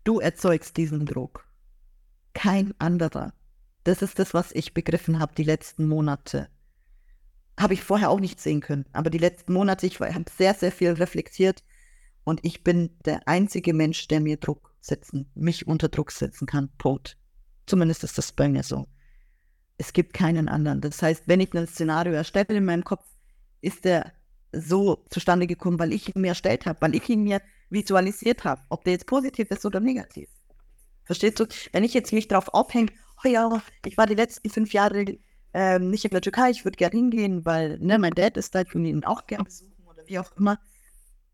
Du erzeugst diesen Druck. Kein anderer. Das ist das, was ich begriffen habe die letzten Monate. Habe ich vorher auch nicht sehen können. Aber die letzten Monate, ich habe sehr, sehr viel reflektiert und ich bin der einzige Mensch, der mir Druck setzen, mich unter Druck setzen kann. Punkt. Zumindest ist das bei mir so. Es gibt keinen anderen. Das heißt, wenn ich ein Szenario erstelle in meinem Kopf, ist der so zustande gekommen, weil ich ihn mir erstellt habe, weil ich ihn mir visualisiert habe, ob der jetzt positiv ist oder negativ. Verstehst du? Wenn ich jetzt mich darauf aufhänge, oh ja, ich war die letzten fünf Jahre ähm, nicht in der Türkei, ich würde gerne hingehen, weil ne, mein Dad ist da, ich würde ihn auch gerne besuchen oder wie auch immer.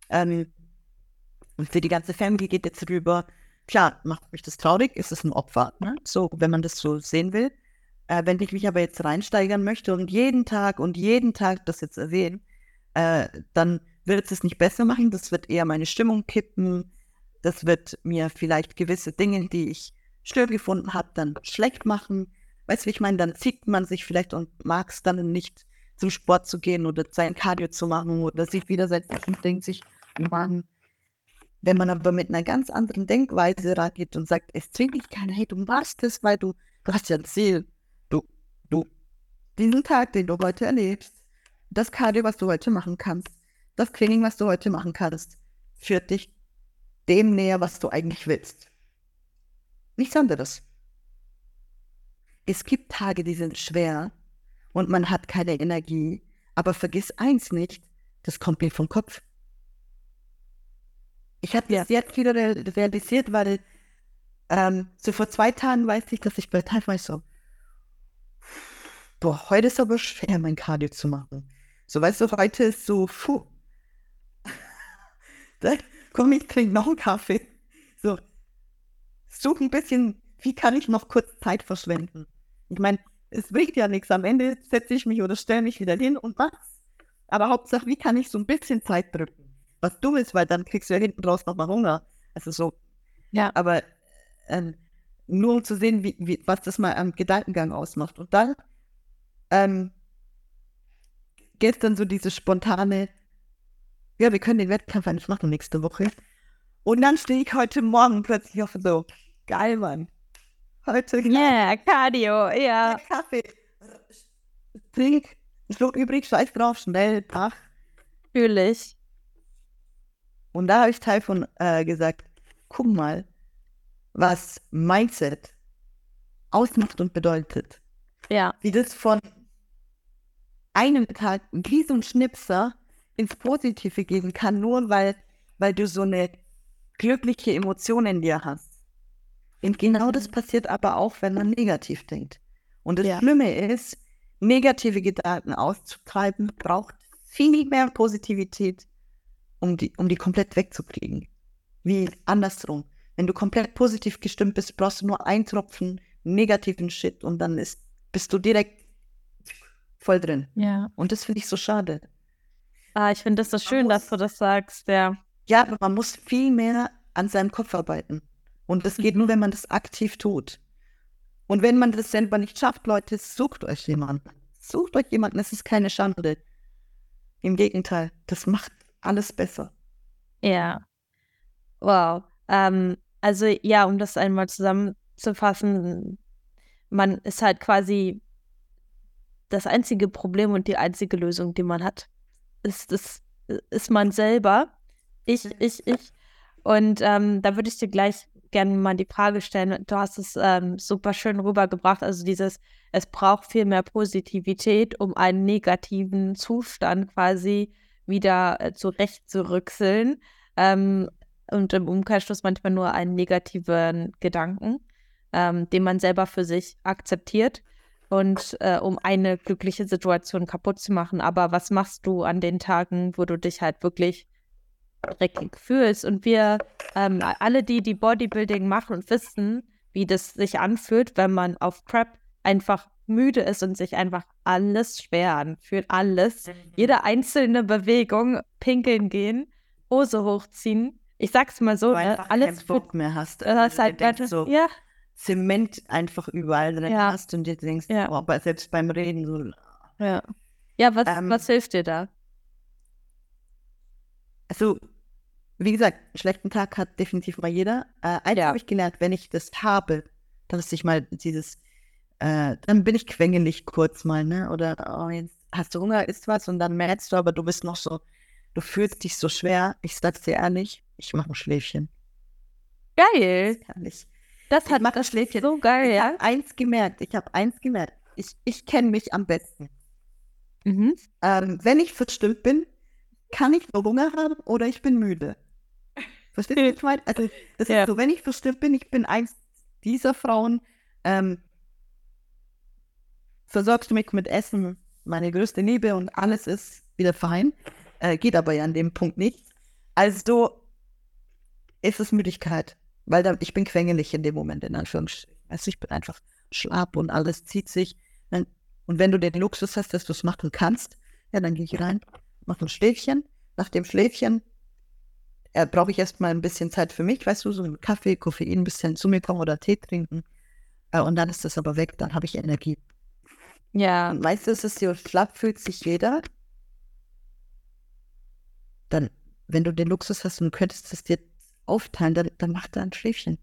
Ähm, und für die ganze Family geht jetzt rüber. Klar, macht mich das traurig, ist es ein Opfer, ne? so, wenn man das so sehen will. Äh, wenn ich mich aber jetzt reinsteigern möchte und jeden Tag und jeden Tag das jetzt erwähnen, äh, dann wird es nicht besser machen, das wird eher meine Stimmung kippen, das wird mir vielleicht gewisse Dinge, die ich schön gefunden habe, dann schlecht machen. Weißt du, wie ich meine? Dann zieht man sich vielleicht und mag es dann nicht, zum Sport zu gehen oder sein Cardio zu machen oder sich wieder widersetzen und denkt sich, Mann, wenn man aber mit einer ganz anderen Denkweise rangeht und sagt, es zwingt dich keiner, hey, du machst es, weil du, du hast ja ein Ziel. Du, du, diesen Tag, den du heute erlebst, das Cardio, was du heute machen kannst, das Training, was du heute machen kannst, führt dich dem näher, was du eigentlich willst. Nichts anderes. Es gibt Tage, die sind schwer und man hat keine Energie, aber vergiss eins nicht, das kommt mir vom Kopf. Ich habe ja. sehr viel realisiert, weil ähm, so vor zwei Tagen weiß ich, dass ich bei teilweise so, boah, heute ist aber schwer, mein Cardio zu machen. So, weißt du, heute ist so, puh. Dann komm, ich trinke noch einen Kaffee. So, such ein bisschen, wie kann ich noch kurz Zeit verschwenden? Ich meine, es bringt ja nichts. Am Ende setze ich mich oder stelle mich wieder hin und mach's. Aber Hauptsache, wie kann ich so ein bisschen Zeit drücken? Was du willst, weil dann kriegst du ja hinten draus nochmal Hunger. Also so. Ja. Aber ähm, nur um zu sehen, wie, wie, was das mal am Gedankengang ausmacht. Und dann ähm, gestern so dieses spontane, ja, wir können den Wettkampf eigentlich machen nächste Woche. Und dann stehe ich heute Morgen plötzlich auf so, geil, Mann. Heute. Ja, yeah, Cardio, ja. Kaffee. Trink, Schluck übrig, scheiß drauf, schnell, ach. Natürlich. Und da habe ich Teil von äh, gesagt, guck mal, was Mindset ausmacht und bedeutet. Ja. Wie das von einem Tag so ein Schnipser ins Positive gehen kann, nur weil, weil du so eine glückliche Emotion in dir hast. Und genau das passiert aber auch, wenn man negativ denkt. Und das ja. Schlimme ist, negative Gedanken auszutreiben, braucht viel mehr Positivität, um die, um die komplett wegzukriegen. Wie andersrum. Wenn du komplett positiv gestimmt bist, brauchst du nur einen Tropfen negativen Shit und dann ist, bist du direkt voll drin. Ja. Und das finde ich so schade. Ah, ich finde das so schön, muss, dass du das sagst, ja. Ja, aber man muss viel mehr an seinem Kopf arbeiten. Und das geht nur, wenn man das aktiv tut. Und wenn man das selber nicht schafft, Leute, sucht euch jemanden. Sucht euch jemanden, es ist keine Schande. Im Gegenteil, das macht alles besser. Ja. Wow. Ähm, also ja, um das einmal zusammenzufassen, man ist halt quasi das einzige Problem und die einzige Lösung, die man hat, ist, das, ist man selber. Ich, ich, ich. Und ähm, da würde ich dir gleich gerne mal die Frage stellen. Du hast es ähm, super schön rübergebracht. Also dieses, es braucht viel mehr Positivität, um einen negativen Zustand quasi wieder äh, zurechtzurückseln. Ähm, und im Umkehrschluss manchmal nur einen negativen Gedanken, ähm, den man selber für sich akzeptiert und äh, um eine glückliche Situation kaputt zu machen. Aber was machst du an den Tagen, wo du dich halt wirklich dreckig fühlst? Und wir ähm, alle, die die Bodybuilding machen und wissen, wie das sich anfühlt, wenn man auf Prep einfach müde ist und sich einfach alles schwer anfühlt, alles, mhm. jede einzelne Bewegung, pinkeln gehen, Hose hochziehen. Ich sag's mal so, ne, alles Bock mehr hast. Also, hast halt so, ja, Zement einfach überall drin ja. hast und dir denkst, ja. oh, aber selbst beim Reden so. Ja. Ja, was, ähm, was hilft dir da? Also, wie gesagt, einen schlechten Tag hat definitiv mal jeder. Äh, eins ja. habe ich gelernt, wenn ich das habe, dass ich mal dieses, äh, dann bin ich quengelig kurz mal, ne? Oder oh, jetzt hast du Hunger, isst was und dann merkst du, aber du bist noch so, du fühlst dich so schwer. Ich sag's dir ehrlich, ich mache ein Schläfchen. Geil. Das kann ich. Das hat das Schläfchen. so geil, ich ja. Ich habe eins gemerkt. Ich habe eins gemerkt. Ich, ich kenne mich am besten. Mhm. Ähm, wenn ich verstimmt bin, kann ich nur Hunger haben oder ich bin müde. Verstehst du, was ich meine? Also, das Ja. ist so, wenn ich verstimmt bin, ich bin eins dieser Frauen, ähm, versorgst du mich mit Essen, meine größte Liebe und alles ist wieder fein. Äh, geht aber ja an dem Punkt nicht. Also ist es Müdigkeit, weil da, ich bin quengelig in dem Moment, in Anführungsstrichen. Also ich bin einfach schlapp und alles zieht sich. Und wenn du den Luxus hast, dass du es machen kannst, ja, dann gehe ich rein, mache ein Schläfchen. Nach dem Schläfchen äh, brauche ich erstmal ein bisschen Zeit für mich, weißt du, so einen Kaffee, Koffein, ein bisschen zu mir kommen oder Tee trinken. Äh, und dann ist das aber weg, dann habe ich Energie. Ja, weißt du, es ist so schlapp fühlt sich jeder. Dann, wenn du den Luxus hast und könntest es dir aufteilen, dann, dann mach da ein Schläfchen.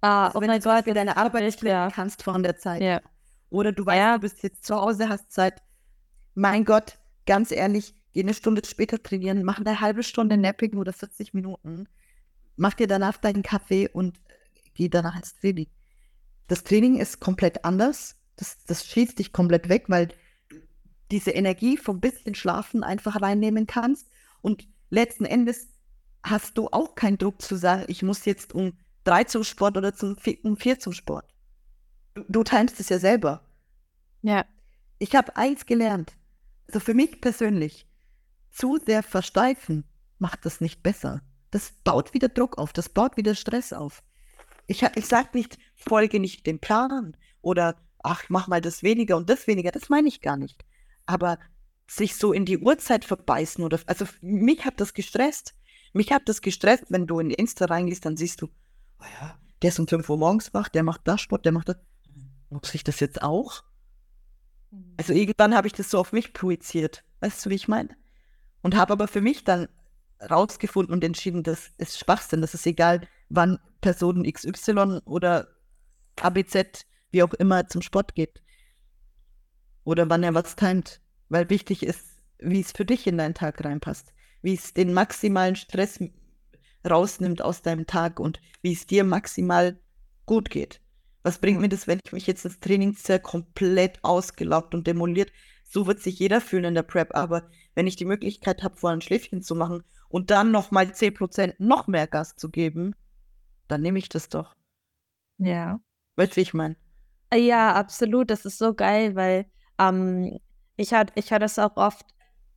ah, Also oh wenn mein du Gott, Beispiel deine Arbeit nicht ja. kannst von der Zeit. Ja. Oder du weißt, Ja. du bist jetzt zu Hause, hast Zeit. Mein Gott, ganz ehrlich, geh eine Stunde später trainieren, mach eine halbe Stunde Napping oder 40 Minuten. Mach dir danach deinen Kaffee und geh danach ins Training. Das Training ist komplett anders. Das, das schießt dich komplett weg, weil du diese Energie vom bisschen Schlafen einfach reinnehmen kannst. Und letzten Endes hast du auch keinen Druck zu sagen, ich muss jetzt um drei zum Sport oder zum vier, um vier zum Sport. Du, du teilst es ja selber. Ja. Ich habe eins gelernt. Also für mich persönlich, zu sehr versteifen macht das nicht besser. Das baut wieder Druck auf, das baut wieder Stress auf. Ich, ich sage nicht, folge nicht dem Plan oder ach, mach mal das weniger und das weniger. Das meine ich gar nicht. Aber sich so in die Uhrzeit verbeißen oder, also mich hat das gestresst. Mich hat das gestresst, wenn du in Insta reingehst, dann siehst du, oh ja, der ist um 5 Uhr morgens wach, der macht das Sport, der macht das. Muss ich das jetzt auch? Also irgendwann habe ich das so auf mich projiziert. Weißt du, wie ich meine? Und habe aber für mich dann rausgefunden und entschieden, das ist Schwachsinn. Das ist egal, wann Person XY oder ABZ, wie auch immer, zum Sport geht. Oder wann er was timet. Weil wichtig ist, wie es für dich in deinen Tag reinpasst. Wie es den maximalen Stress rausnimmt aus deinem Tag und wie es dir maximal gut geht. Was bringt mir das, wenn ich mich jetzt ins Trainingszelt komplett ausgelaugt und demoliert? So wird sich jeder fühlen in der Prep. Aber wenn ich die Möglichkeit habe, vorher ein Schläfchen zu machen und dann nochmal 10% noch mehr Gas zu geben, dann nehme ich das doch. Ja. Weißt du, wie ich meine? Ja, absolut. Das ist so geil, weil ähm, ich hatte ich hatte das auch oft,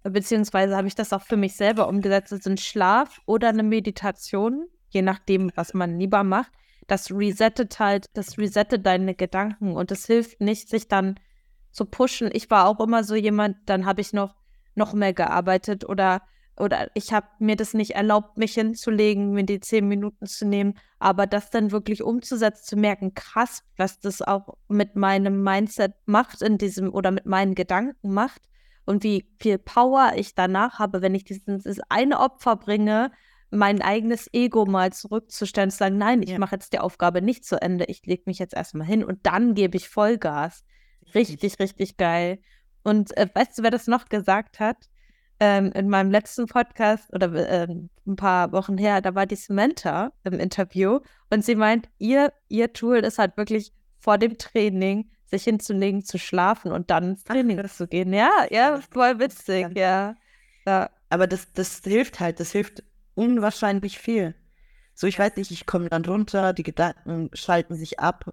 beziehungsweise habe ich das auch für mich selber umgesetzt, also ein Schlaf oder eine Meditation, je nachdem, was man lieber macht. Das resettet halt, das resettet deine Gedanken und es hilft nicht, sich dann zu pushen. Ich war auch immer so jemand, dann habe ich noch, noch mehr gearbeitet oder, oder ich habe mir das nicht erlaubt, mich hinzulegen, mir die zehn Minuten zu nehmen, aber das dann wirklich umzusetzen, zu merken, krass, was das auch mit meinem Mindset macht in diesem oder mit meinen Gedanken macht und wie viel Power ich danach habe, wenn ich dieses eine Opfer bringe, mein eigenes Ego mal zurückzustellen, zu sagen, nein, ich Ja. mache jetzt die Aufgabe nicht zu Ende, ich lege mich jetzt erstmal hin und dann gebe ich Vollgas. Richtig, richtig geil. Und äh, weißt du, wer das noch gesagt hat? Ähm, in meinem letzten Podcast oder ähm, ein paar Wochen her, da war die Samantha im Interview und sie meint, ihr, ihr Tool ist halt wirklich vor dem Training sich hinzulegen, zu schlafen und dann ins Training zu gehen. Ja, ja, voll witzig, ja. ja. Aber das, das hilft halt, das hilft unwahrscheinlich viel. So, ich weiß nicht, ich komme dann runter, die Gedanken schalten sich ab.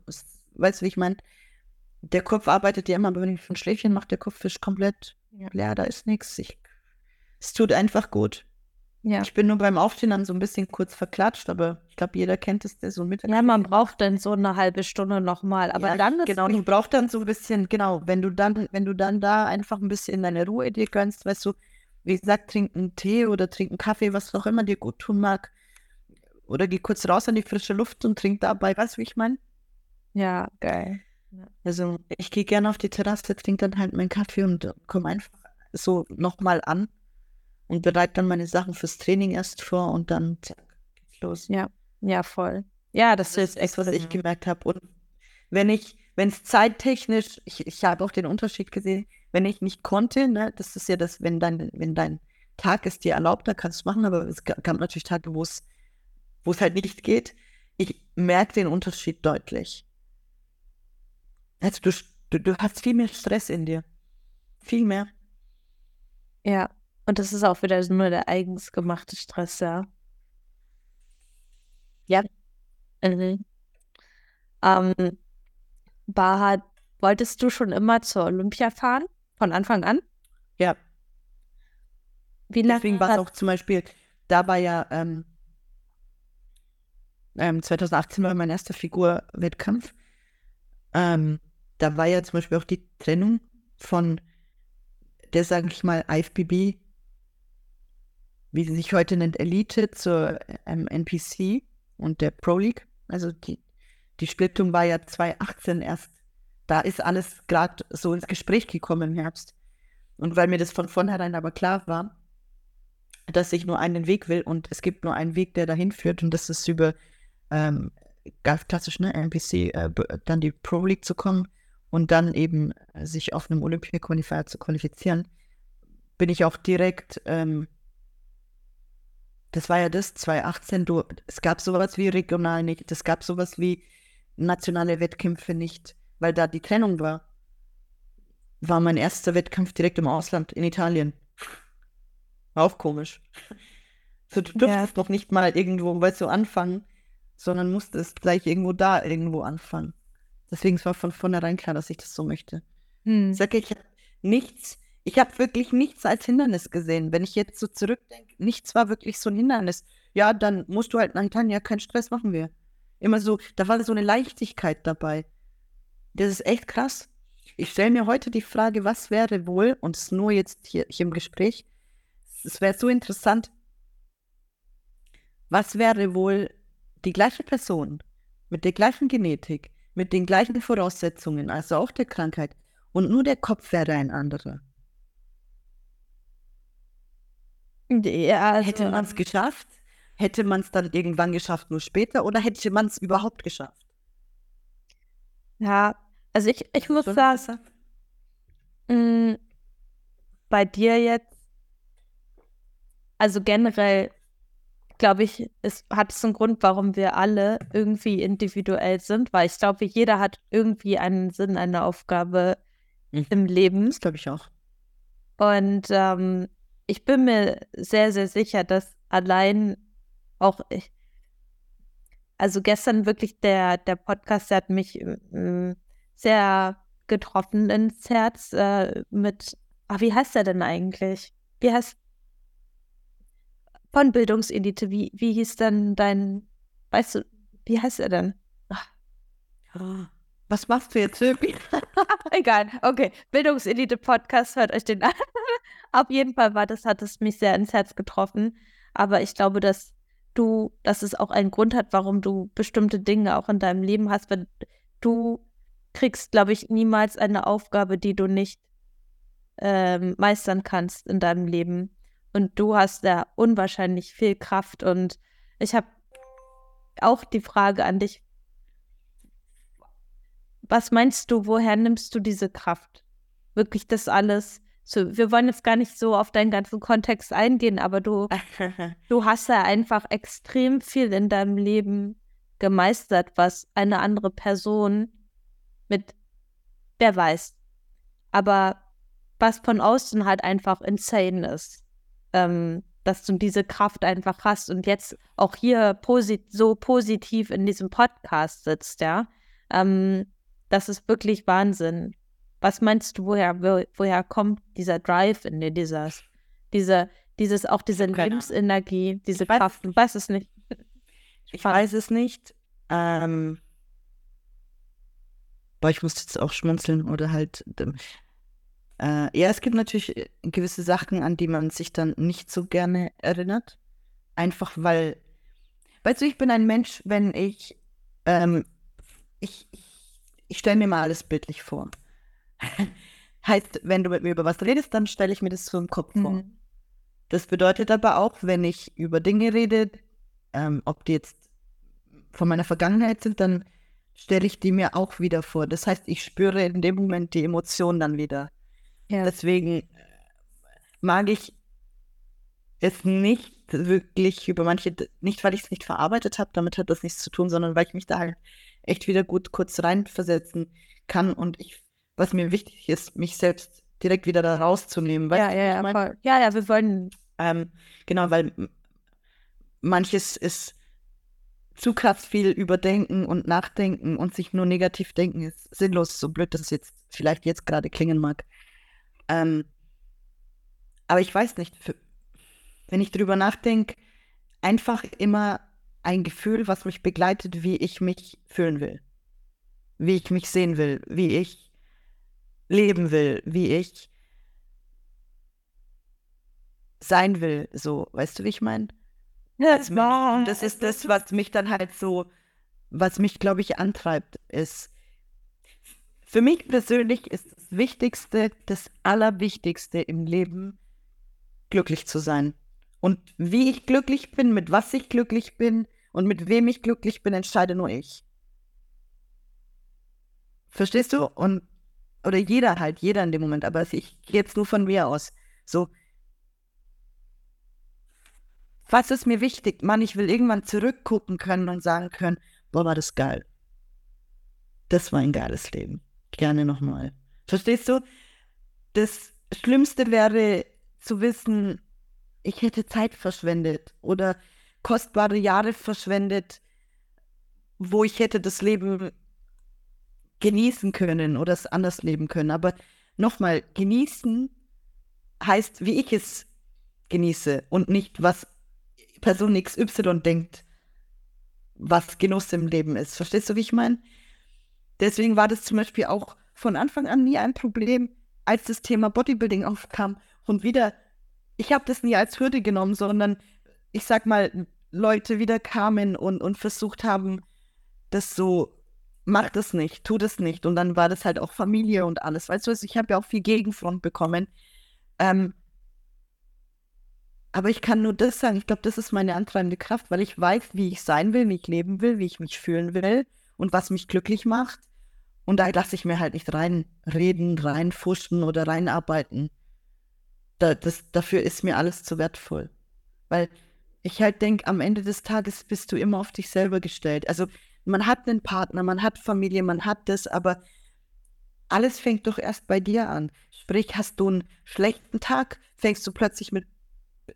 Weißt du, wie ich meine? Der Kopf arbeitet ja immer, aber wenn ich ein Schläfchen mache, der Kopf ist komplett Ja. leer, da ist nichts. Es tut einfach gut. Ja. Ich bin nur beim Aufstehen dann so ein bisschen kurz verklatscht, aber ich glaube, jeder kennt es, der so mit. ja, man braucht dann so eine halbe Stunde nochmal, aber Ja, dann ist genau, du brauchst dann so ein bisschen, genau, wenn du dann, wenn du dann da einfach ein bisschen deine Ruhe dir gönnst, weißt du, wie gesagt, trink einen Tee oder trink einen Kaffee, was auch immer dir gut tun mag. Oder geh kurz raus an die frische Luft und trink dabei, weißt du, wie ich meine? ja, geil. Also ich gehe gerne auf die Terrasse, trinke dann halt meinen Kaffee und komme einfach so nochmal an und bereite dann meine Sachen fürs Training erst vor und dann zack, geht's los. Ja, ja, voll. Ja, das, Das ist echt, was ich gemerkt habe. Und wenn ich, wenn es zeittechnisch, ich, ich habe auch den Unterschied gesehen, wenn ich nicht konnte, ne, das ist ja das, wenn dein, wenn dein Tag es dir erlaubt, dann kannst du es machen, aber es ga- gab natürlich Tage, wo es, wo es halt nicht geht. Ich merke den Unterschied deutlich. Also du, du, du hast viel mehr Stress in dir. Viel mehr. Ja, und das ist auch wieder nur der eigens gemachte Stress, ja. Ja. Mhm. Ähm, Baha, wolltest du schon immer zur Olympia fahren? Von Anfang an? Ja. Wie lange? Deswegen war es auch zum Beispiel, da war ja ähm, ähm, 2018 war mein erster Figurwettkampf. Ähm, da war ja zum Beispiel auch die Trennung von der, sage ich mal, IFBB, wie sie sich heute nennt, Elite zur ähm, NPC und der Pro League. Also die, die Splittung war ja 2018 erst. Da ist alles gerade so ins Gespräch gekommen im Herbst. Und weil mir das von vornherein aber klar war, dass ich nur einen Weg will und es gibt nur einen Weg, der dahin führt und das ist über ähm, ganz klassisch, ne, NPC, äh, dann die Pro League zu kommen und dann eben sich auf einem Olympia-Qualifier zu qualifizieren, bin ich auch direkt, ähm, das war ja das, 2018, du, es gab sowas wie regional nicht, es gab sowas wie nationale Wettkämpfe nicht, weil da die Trennung war. War mein erster Wettkampf direkt im Ausland, in Italien. War auch komisch. So, du durftest ja. noch nicht mal irgendwo, weißt du, anfangen sondern musste es gleich irgendwo da irgendwo anfangen. Deswegen war von vornherein klar, dass ich das so möchte. Hm. Ich sage, ich habe nichts, ich habe wirklich nichts als Hindernis gesehen. Wenn ich jetzt so zurückdenke, nichts war wirklich so ein Hindernis. Ja, dann musst du halt nach Italien, ja, keinen Stress machen wir. Immer so, da war so eine Leichtigkeit dabei. Das ist echt krass. Ich stelle mir heute die Frage, was wäre wohl, und es nur jetzt hier, hier im Gespräch, es wäre so interessant, was wäre wohl, die gleiche Person mit der gleichen Genetik, mit den gleichen Voraussetzungen, also auch der Krankheit, und nur der Kopf wäre ein anderer. Ja, also, hätte man es geschafft? Hätte man es dann irgendwann geschafft, nur später, oder hätte man es überhaupt geschafft? Ja, also ich, ich muss sagen, mh, bei dir jetzt, also generell glaube ich, es hat es einen Grund, warum wir alle irgendwie individuell sind, weil ich glaube, jeder hat irgendwie einen Sinn, eine Aufgabe mhm. im Leben. Das glaube ich auch. Und ähm, ich bin mir sehr, sehr sicher, dass allein auch ich, also gestern wirklich der, der Podcast, der hat mich äh, sehr getroffen ins Herz äh, mit, ach, wie heißt der denn eigentlich? Wie heißt von Bildungselite. Wie, wie hieß denn dein, weißt du, wie heißt er denn? Ah, was machst du jetzt, Egal, okay. Bildungselite-Podcast, hört euch den an. Auf jeden Fall war das, hat es mich sehr ins Herz getroffen. Aber ich glaube, dass du, dass es auch einen Grund hat, warum du bestimmte Dinge auch in deinem Leben hast, weil du kriegst, glaube ich, niemals eine Aufgabe, die du nicht ähm, meistern kannst in deinem Leben. Und du hast da unwahrscheinlich viel Kraft. Und ich habe auch die Frage an dich, was meinst du, woher nimmst du diese Kraft? Wirklich das alles? So, wir wollen jetzt gar nicht so auf deinen ganzen Kontext eingehen, aber du, du hast ja einfach extrem viel in deinem Leben gemeistert, was eine andere Person mit, wer weiß, aber was von außen halt einfach insane ist ähm, dass du diese Kraft einfach hast und jetzt auch hier posit so positiv in diesem Podcast sitzt, ja. Ähm, das ist wirklich Wahnsinn. Was meinst du, woher, wo, woher kommt dieser Drive in dir, dieses, diese, dieses, auch diese Lebensenergie, diese Kraft? Du weißt es nicht. Ich weiß es nicht. Ähm, aber ich muss jetzt auch schmunzeln oder halt äh, ja, es gibt natürlich äh, gewisse Sachen, an die man sich dann nicht so gerne erinnert. Einfach weil, weißt du, ich bin ein Mensch, wenn ich, ähm, ich, ich, ich stelle mir mal alles bildlich vor. heißt, wenn du mit mir über was redest, dann stelle ich mir das so im Kopf vor. Mhm. Das bedeutet aber auch, wenn ich über Dinge rede, ähm, ob die jetzt von meiner Vergangenheit sind, dann stelle ich die mir auch wieder vor. Das heißt, ich spüre in dem Moment die Emotionen dann wieder. Ja. Deswegen äh, mag ich es nicht wirklich über manche, nicht weil ich es nicht verarbeitet habe, damit hat das nichts zu tun, sondern weil ich mich da halt echt wieder gut kurz reinversetzen kann und ich, was mir wichtig ist, mich selbst direkt wieder da rauszunehmen. Ja, ja, ja, voll. ja, ja, wir wollen. Ähm, genau, weil manches ist zu krass viel überdenken und nachdenken und sich nur negativ denken ist sinnlos, so blöd das jetzt vielleicht jetzt gerade klingen mag. Ähm, aber ich weiß nicht, für, wenn ich drüber nachdenke, einfach immer ein Gefühl, was mich begleitet, wie ich mich fühlen will, wie ich mich sehen will, wie ich leben will, wie ich sein will, so, weißt du, wie ich meine? Das, das ist das, was mich dann halt so, was mich, glaube ich, antreibt, ist, für mich persönlich ist das Wichtigste, das Allerwichtigste im Leben, glücklich zu sein. Und wie ich glücklich bin, mit was ich glücklich bin und mit wem ich glücklich bin, entscheide nur ich. Verstehst du? Und, oder jeder halt, jeder in dem Moment, aber ich gehe jetzt nur von mir aus. So, was ist mir wichtig? Mann, ich will irgendwann zurückgucken können und sagen können, boah, war das geil. Das war ein geiles Leben. Gerne nochmal. Verstehst du? Das Schlimmste wäre zu wissen, ich hätte Zeit verschwendet oder kostbare Jahre verschwendet, wo ich hätte das Leben genießen können oder es anders leben können. Aber nochmal, genießen heißt, wie ich es genieße und nicht, was Person XY denkt, was Genuss im Leben ist. Verstehst du, wie ich meine? Deswegen war das zum Beispiel auch von Anfang an nie ein Problem, als das Thema Bodybuilding aufkam. Und wieder, ich habe das nie als Hürde genommen, sondern ich sag mal, Leute wieder kamen und, und versucht haben, das so, mach das nicht, tu das nicht. Und dann war das halt auch Familie und alles. Weißt du, also ich habe ja auch viel Gegenfront bekommen. Ähm, aber ich kann nur das sagen, ich glaube, das ist meine antreibende Kraft, weil ich weiß, wie ich sein will, wie ich leben will, wie ich mich fühlen will und was mich glücklich macht. Und da lasse ich mir halt nicht reinreden, reinfuschen oder reinarbeiten. Da, das, dafür ist mir alles zu wertvoll. Weil ich halt denke, am Ende des Tages bist du immer auf dich selber gestellt. Also man hat einen Partner, man hat Familie, man hat das, aber alles fängt doch erst bei dir an. Sprich, hast du einen schlechten Tag, fängst du plötzlich mit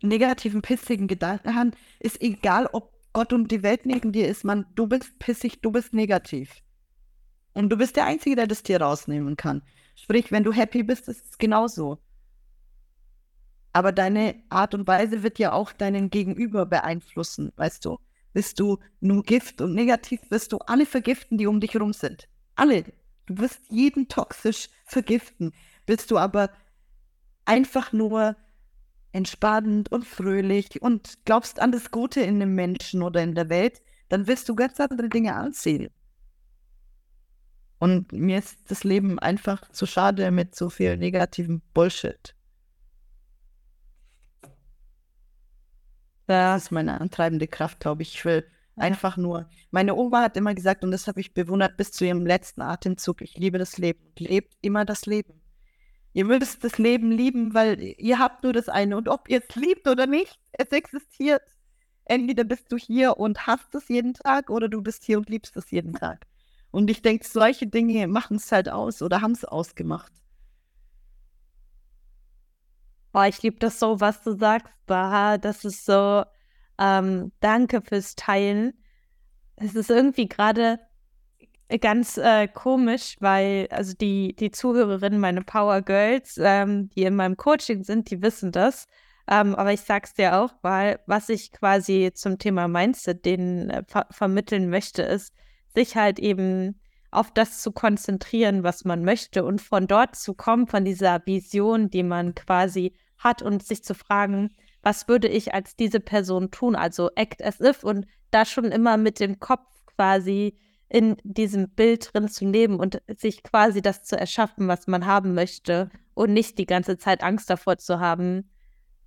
negativen, pissigen Gedanken haben, ist egal, ob Gott und die Welt neben dir ist, man, du bist pissig, du bist negativ. Und du bist der Einzige, der das Tier rausnehmen kann. Sprich, wenn du happy bist, ist es genauso. Aber deine Art und Weise wird ja auch deinen Gegenüber beeinflussen, weißt du? Bist du nur Gift und negativ, wirst du alle vergiften, die um dich herum sind. Alle. Du wirst jeden toxisch vergiften. Bist du aber einfach nur entspannt und fröhlich und glaubst an das Gute in dem Menschen oder in der Welt, dann wirst du ganz andere Dinge anziehen. Und mir ist das Leben einfach zu schade mit so viel negativen Bullshit. Das ist meine antreibende Kraft, glaube ich. Ich will einfach nur. Meine Oma hat immer gesagt, und das habe ich bewundert bis zu ihrem letzten Atemzug, ich liebe das Leben. Lebt immer das Leben. Ihr müsst das Leben lieben, weil ihr habt nur das eine. Und ob ihr es liebt oder nicht, es existiert. Entweder bist du hier und hast es jeden Tag oder du bist hier und liebst es jeden Tag. Und ich denke, solche Dinge machen es halt aus oder haben es ausgemacht. Boah, ich liebe das so, was du sagst, Baha. Das ist so, ähm, danke fürs Teilen. Es ist irgendwie gerade ganz äh, komisch, weil also die, die Zuhörerinnen, meine Power Girls, ähm, die in meinem Coaching sind, die wissen das. Ähm, aber ich sag's dir auch, weil was ich quasi zum Thema Mindset denen äh, ver vermitteln möchte, ist, sich halt eben auf das zu konzentrieren, was man möchte und von dort zu kommen, von dieser Vision, die man quasi hat und sich zu fragen, was würde ich als diese Person tun? Also act as if und da schon immer mit dem Kopf quasi in diesem Bild drin zu leben und sich quasi das zu erschaffen, was man haben möchte und nicht die ganze Zeit Angst davor zu haben,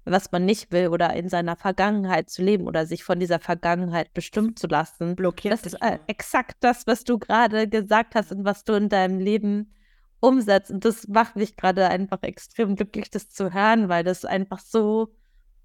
was man nicht will oder in seiner Vergangenheit zu leben oder sich von dieser Vergangenheit bestimmt zu lassen. Blockiert das ist äh, exakt das, was du gerade gesagt hast und was du in deinem Leben umsetzt. Und das macht mich gerade einfach extrem glücklich, das zu hören, weil das einfach so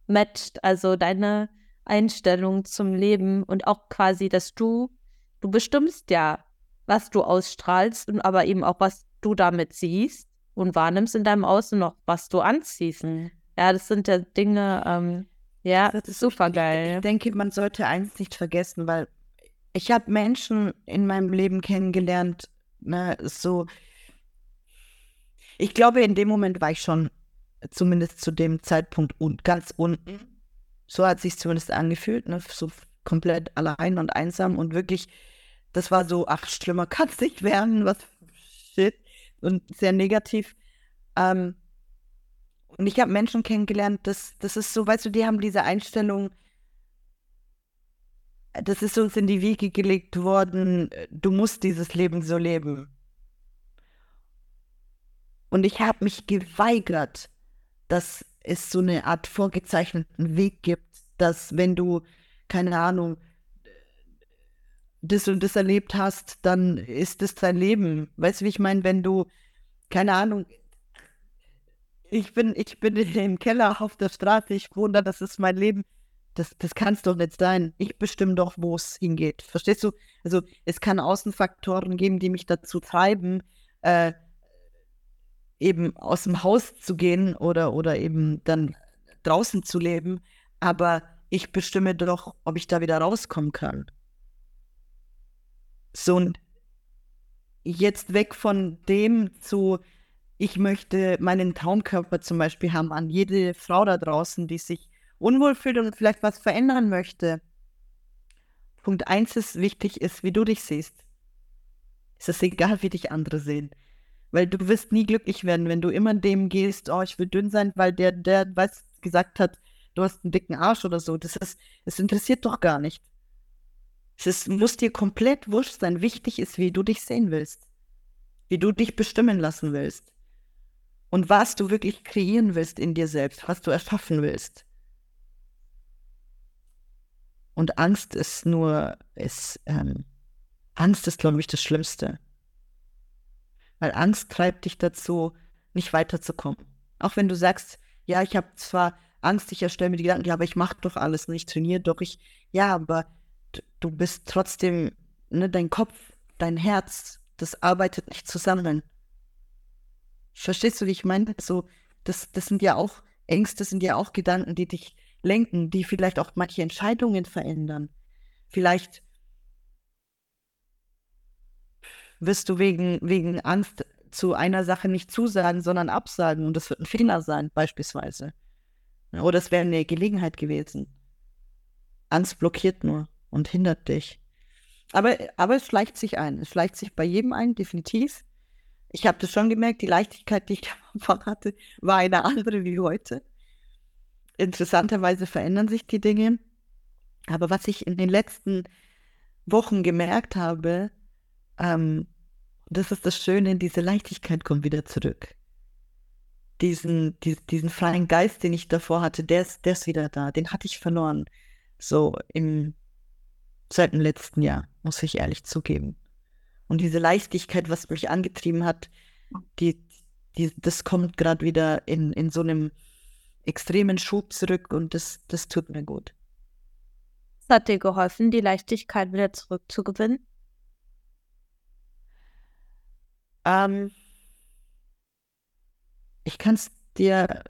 matcht. Also deine Einstellung zum Leben und auch quasi, dass du Du bestimmst ja, was du ausstrahlst und aber eben auch, was du damit siehst und wahrnimmst in deinem Außen noch, was du anziehst. Mhm. Ja, das sind ja Dinge, ähm, ja, das ist super geil. Ich, denke, man sollte eins nicht vergessen, weil ich habe Menschen in meinem Leben kennengelernt, ne, so. Ich glaube, in dem Moment war ich schon zumindest zu dem Zeitpunkt un ganz unten. So hat sich zumindest angefühlt, ne, so komplett allein und einsam und wirklich, das war so, ach, schlimmer kann es nicht werden, was shit und sehr negativ. Ähm, und ich habe Menschen kennengelernt, das, das ist so, weißt du, die haben diese Einstellung, das ist uns in die Wiege gelegt worden, du musst dieses Leben so leben. Und ich habe mich geweigert, dass es so eine Art vorgezeichneten Weg gibt, dass wenn du, keine Ahnung, das und das erlebt hast, dann ist das dein Leben. Weißt du, wie ich meine, wenn du, keine Ahnung, ich bin, ich bin im Keller auf der Straße, ich wohne da, das ist mein Leben. Das, das kann es doch nicht sein. Ich bestimme doch, wo es hingeht. Verstehst du? Also es kann Außenfaktoren geben, die mich dazu treiben, äh, eben aus dem Haus zu gehen oder, oder eben dann draußen zu leben. Aber ich bestimme doch, ob ich da wieder rauskommen kann. So und jetzt weg von dem zu, ich möchte meinen Traumkörper zum Beispiel haben an jede Frau da draußen, die sich unwohl fühlt und vielleicht was verändern möchte. Punkt eins ist wichtig, ist, wie du dich siehst. Es ist egal, wie dich andere sehen. Weil du wirst nie glücklich werden, wenn du immer dem gehst, oh, ich will dünn sein, weil der, der weiß, gesagt hat, du hast einen dicken Arsch oder so. Das ist, es interessiert doch gar nicht. Es ist, muss dir komplett wurscht sein. Wichtig ist, wie du dich sehen willst. Wie du dich bestimmen lassen willst. Und was du wirklich kreieren willst in dir selbst, was du erschaffen willst. Und Angst ist nur, ist, ähm, Angst ist, glaube ich, das Schlimmste. Weil Angst treibt dich dazu, nicht weiterzukommen. Auch wenn du sagst, ja, ich habe zwar Angst, ich erstelle mir die Gedanken, ja, aber ich mache doch alles und ich trainiere doch, ich, ja, aber du bist trotzdem, ne, dein Kopf, dein Herz, das arbeitet nicht zusammen. Verstehst du, wie ich meine? So, das, das sind ja auch Ängste, sind ja auch Gedanken, die dich lenken, die vielleicht auch manche Entscheidungen verändern. Vielleicht wirst du wegen, wegen Angst zu einer Sache nicht zusagen, sondern absagen und das wird ein Fehler sein, beispielsweise. Oder es wäre eine Gelegenheit gewesen. Angst blockiert nur und hindert dich. Aber, aber es schleicht sich ein. Es schleicht sich bei jedem ein, definitiv. Ich habe das schon gemerkt, die Leichtigkeit, die ich am hatte, war eine andere wie heute interessanterweise verändern sich die Dinge. Aber was ich in den letzten Wochen gemerkt habe, ähm, das ist das Schöne, diese Leichtigkeit kommt wieder zurück. Diesen, die, diesen freien Geist, den ich davor hatte, der ist, der ist wieder da. Den hatte ich verloren. So im, seit dem letzten Jahr, muss ich ehrlich zugeben. Und diese Leichtigkeit, was mich angetrieben hat, die, die, das kommt gerade wieder in, in so einem extremen Schub zurück und das, das tut mir gut. Was hat dir geholfen, die Leichtigkeit wieder zurückzugewinnen? Ähm, ich kann es dir,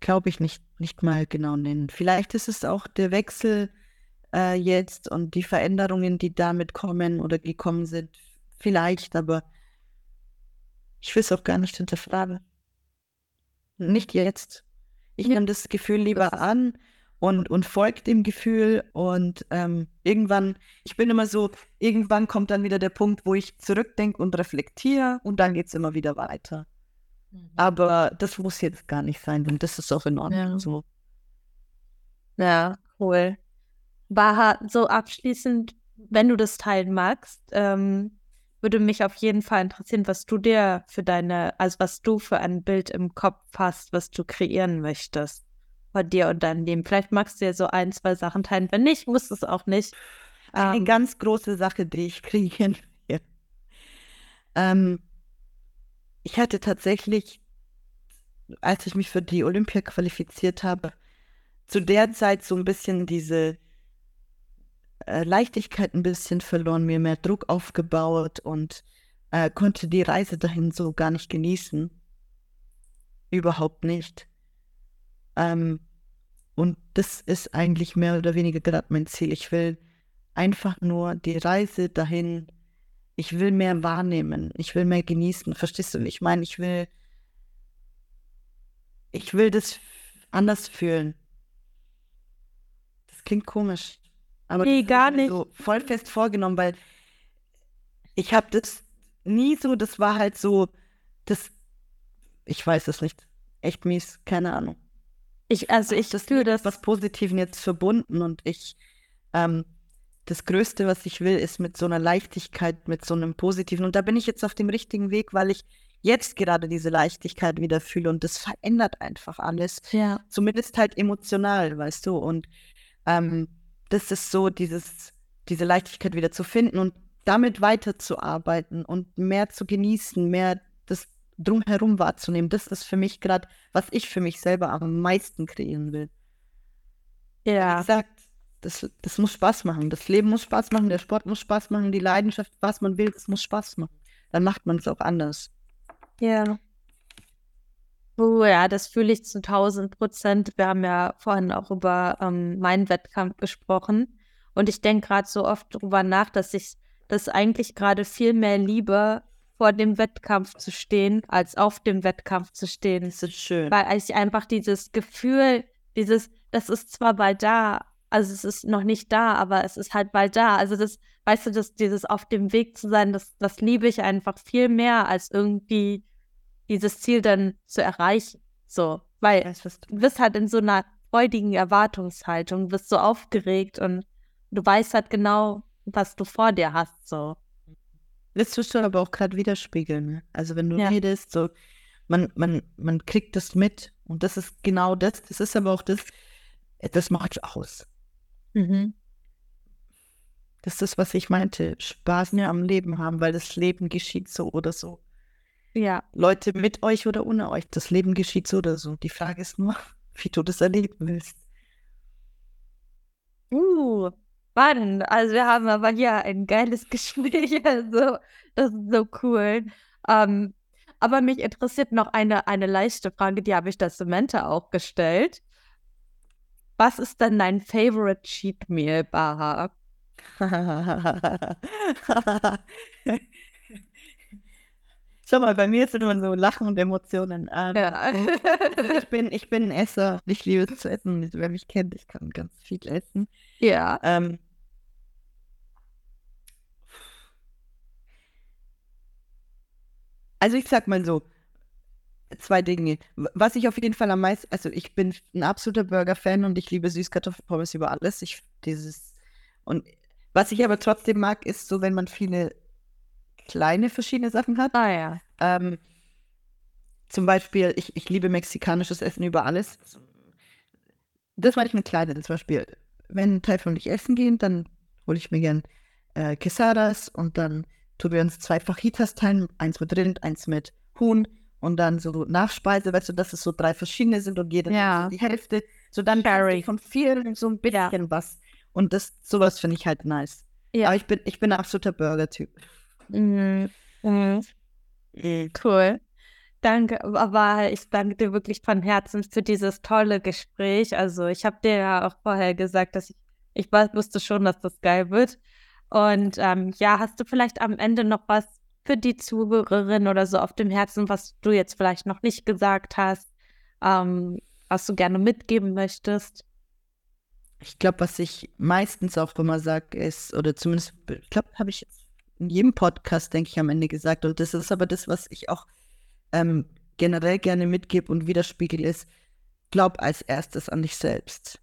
glaube ich, nicht, nicht mal genau nennen. Vielleicht ist es auch der Wechsel äh, jetzt und die Veränderungen, die damit kommen oder gekommen sind. Vielleicht, aber ich will es auch gar nicht hinterfragen. Nicht jetzt. Ich nehme das Gefühl lieber an und, und folge dem Gefühl und ähm, irgendwann, ich bin immer so, irgendwann kommt dann wieder der Punkt, wo ich zurückdenke und reflektiere und dann geht es immer wieder weiter. Mhm. Aber das muss jetzt gar nicht sein und das ist auch in Ordnung ja. so. Ja, cool. Baha, so abschließend, wenn du das teilen magst, ähm, würde mich auf jeden Fall interessieren, was du dir für deine, also was du für ein Bild im Kopf hast, was du kreieren möchtest von dir und deinem Leben. Vielleicht magst du ja so ein, zwei Sachen teilen. Wenn nicht, musst du es auch nicht. Eine ähm, ganz große Sache, die ich kreieren will. Ähm, ich hatte tatsächlich, als ich mich für die Olympia qualifiziert habe, zu der Zeit so ein bisschen diese äh, Leichtigkeit ein bisschen verloren, mir mehr Druck aufgebaut und äh, konnte die Reise dahin so gar nicht genießen. Überhaupt nicht. Ähm, Und das ist eigentlich mehr oder weniger gerade mein Ziel. Ich will einfach nur die Reise dahin, ich will mehr wahrnehmen, ich will mehr genießen. Verstehst du? Ich meine, ich will, ich will das anders fühlen. Das klingt komisch. Aber nee, gar nicht. So voll fest vorgenommen, weil ich habe das nie so, das war halt so, das, ich weiß es nicht. Echt mies, keine Ahnung. Ich, also ich das fühle das was Positiven jetzt verbunden und ich, ähm, das Größte, was ich will, ist mit so einer Leichtigkeit, mit so einem Positiven. Und da bin ich jetzt auf dem richtigen Weg, weil ich jetzt gerade diese Leichtigkeit wieder fühle und das verändert einfach alles. Ja. Zumindest halt emotional, weißt du. Und ähm, das ist so, dieses, diese Leichtigkeit wieder zu finden und damit weiterzuarbeiten und mehr zu genießen, mehr das drumherum wahrzunehmen. Das ist für mich gerade, was ich für mich selber am meisten kreieren will. Ja. Wie gesagt, das, das muss Spaß machen. Das Leben muss Spaß machen, der Sport muss Spaß machen, die Leidenschaft, was man will, das muss Spaß machen. Dann macht man es auch anders. Ja. Oh ja, das fühle ich zu 1000 Prozent. Wir haben ja vorhin auch über ähm, meinen Wettkampf gesprochen. Und ich denke gerade so oft darüber nach, dass ich das eigentlich gerade viel mehr liebe, vor dem Wettkampf zu stehen, als auf dem Wettkampf zu stehen. Das ist schön. Weil ich einfach dieses Gefühl, dieses, das ist zwar bald da, also es ist noch nicht da, aber es ist halt bald da. Also das, weißt du, das, dieses auf dem Weg zu sein, das, das liebe ich einfach viel mehr, als irgendwie dieses Ziel dann zu erreichen. So, weil weiß, du bist halt in so einer freudigen Erwartungshaltung, bist so aufgeregt und du weißt halt genau, was du vor dir hast, so. Das tust du aber auch gerade widerspiegeln. Ne? Also wenn du ja. redest, so, man, man, man kriegt das mit und das ist genau das, das ist aber auch das, das macht aus. Mhm. Das ist was ich meinte, Spaß ja. am Leben haben, weil das Leben geschieht so oder so. Ja. Leute mit euch oder ohne euch, das Leben geschieht so oder so. Die Frage ist nur, wie du das erleben willst. Uh, spannend. Also wir haben aber hier ein geiles Gespräch. Also das ist so cool. Ähm, aber mich interessiert noch eine, eine leichte Frage, die habe ich der Samantha auch gestellt. Was ist denn dein Favorite Cheat Meal, Baha? Schau mal, bei mir sind immer so Lachen und Emotionen. Ähm, ja. ich, bin, ich bin ein Esser. Ich liebe es zu essen. Wer mich kennt, ich kann ganz viel essen. Ja. Ähm, also ich sag mal so, zwei Dinge. Was ich auf jeden Fall am meisten, also ich bin ein absoluter Burger-Fan und ich liebe Süßkartoffelpommes über alles. Ich dieses und was ich aber trotzdem mag, ist so, wenn man viele kleine verschiedene Sachen hat. Ah ja. Ähm, zum Beispiel, ich, ich liebe mexikanisches Essen über alles. Das meine ich mit kleinen. Zum Beispiel, wenn Teufel und ich essen gehen, dann hole ich mir gern äh, Quesadas und dann tun wir uns zwei Fajitas teilen, eins mit Rind, eins mit Huhn und dann so Nachspeise, weißt du, dass es so drei verschiedene sind und jeder ja. die Hälfte. So dann Cherry. von vielen so ein bisschen ja. was. Und das, sowas finde ich halt nice. Ja. Aber ich bin, ich bin ein absoluter Burger-Typ. Mhm. Mhm. Cool. Danke, aber ich danke dir wirklich von Herzen für dieses tolle Gespräch. Also ich habe dir ja auch vorher gesagt, dass ich, ich wusste schon, dass das geil wird. Und ähm, ja, hast du vielleicht am Ende noch was für die Zuhörerin oder so auf dem Herzen, was du jetzt vielleicht noch nicht gesagt hast, ähm, was du gerne mitgeben möchtest? Ich glaube, was ich meistens auch immer sage, ist, oder zumindest, ich glaube, habe ich jetzt in jedem Podcast, denke ich, am Ende gesagt. Und das ist aber das, was ich auch ähm, generell gerne mitgebe und widerspiegel, ist, glaub als erstes an dich selbst.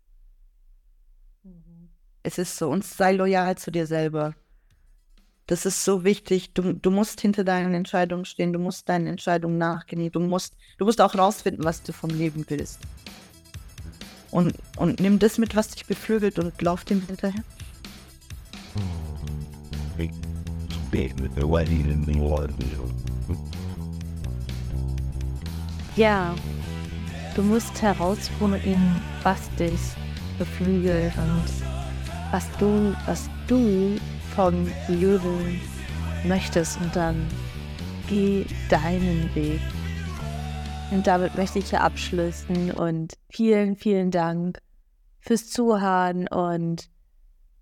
Mhm. Es ist so, und sei loyal zu dir selber. Das ist so wichtig. Du, du musst hinter deinen Entscheidungen stehen, du musst deinen Entscheidungen nachgehen, du musst, du musst auch rausfinden, was du vom Leben willst. Und, und nimm das mit, was dich beflügelt und lauf dem hinterher. Ja, du musst herausfinden, was dich beflügelt und was du, was du vom Leben möchtest und dann geh deinen Weg. Und damit möchte ich hier abschließen und vielen, vielen Dank fürs Zuhören und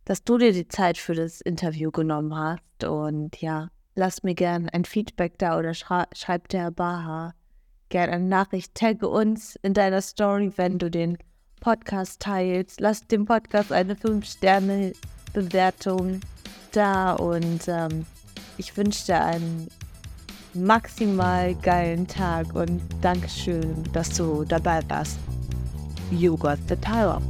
dass du dir die Zeit für das Interview genommen hast. Und ja, lass mir gerne ein Feedback da oder schrei schreib der Baha gerne eine Nachricht. Tagge uns in deiner Story, wenn du den Podcast teilst. Lass dem Podcast eine 5-Sterne-Bewertung da und ähm, ich wünsche dir einen maximal geilen Tag und Dankeschön, dass du dabei warst. You got the power.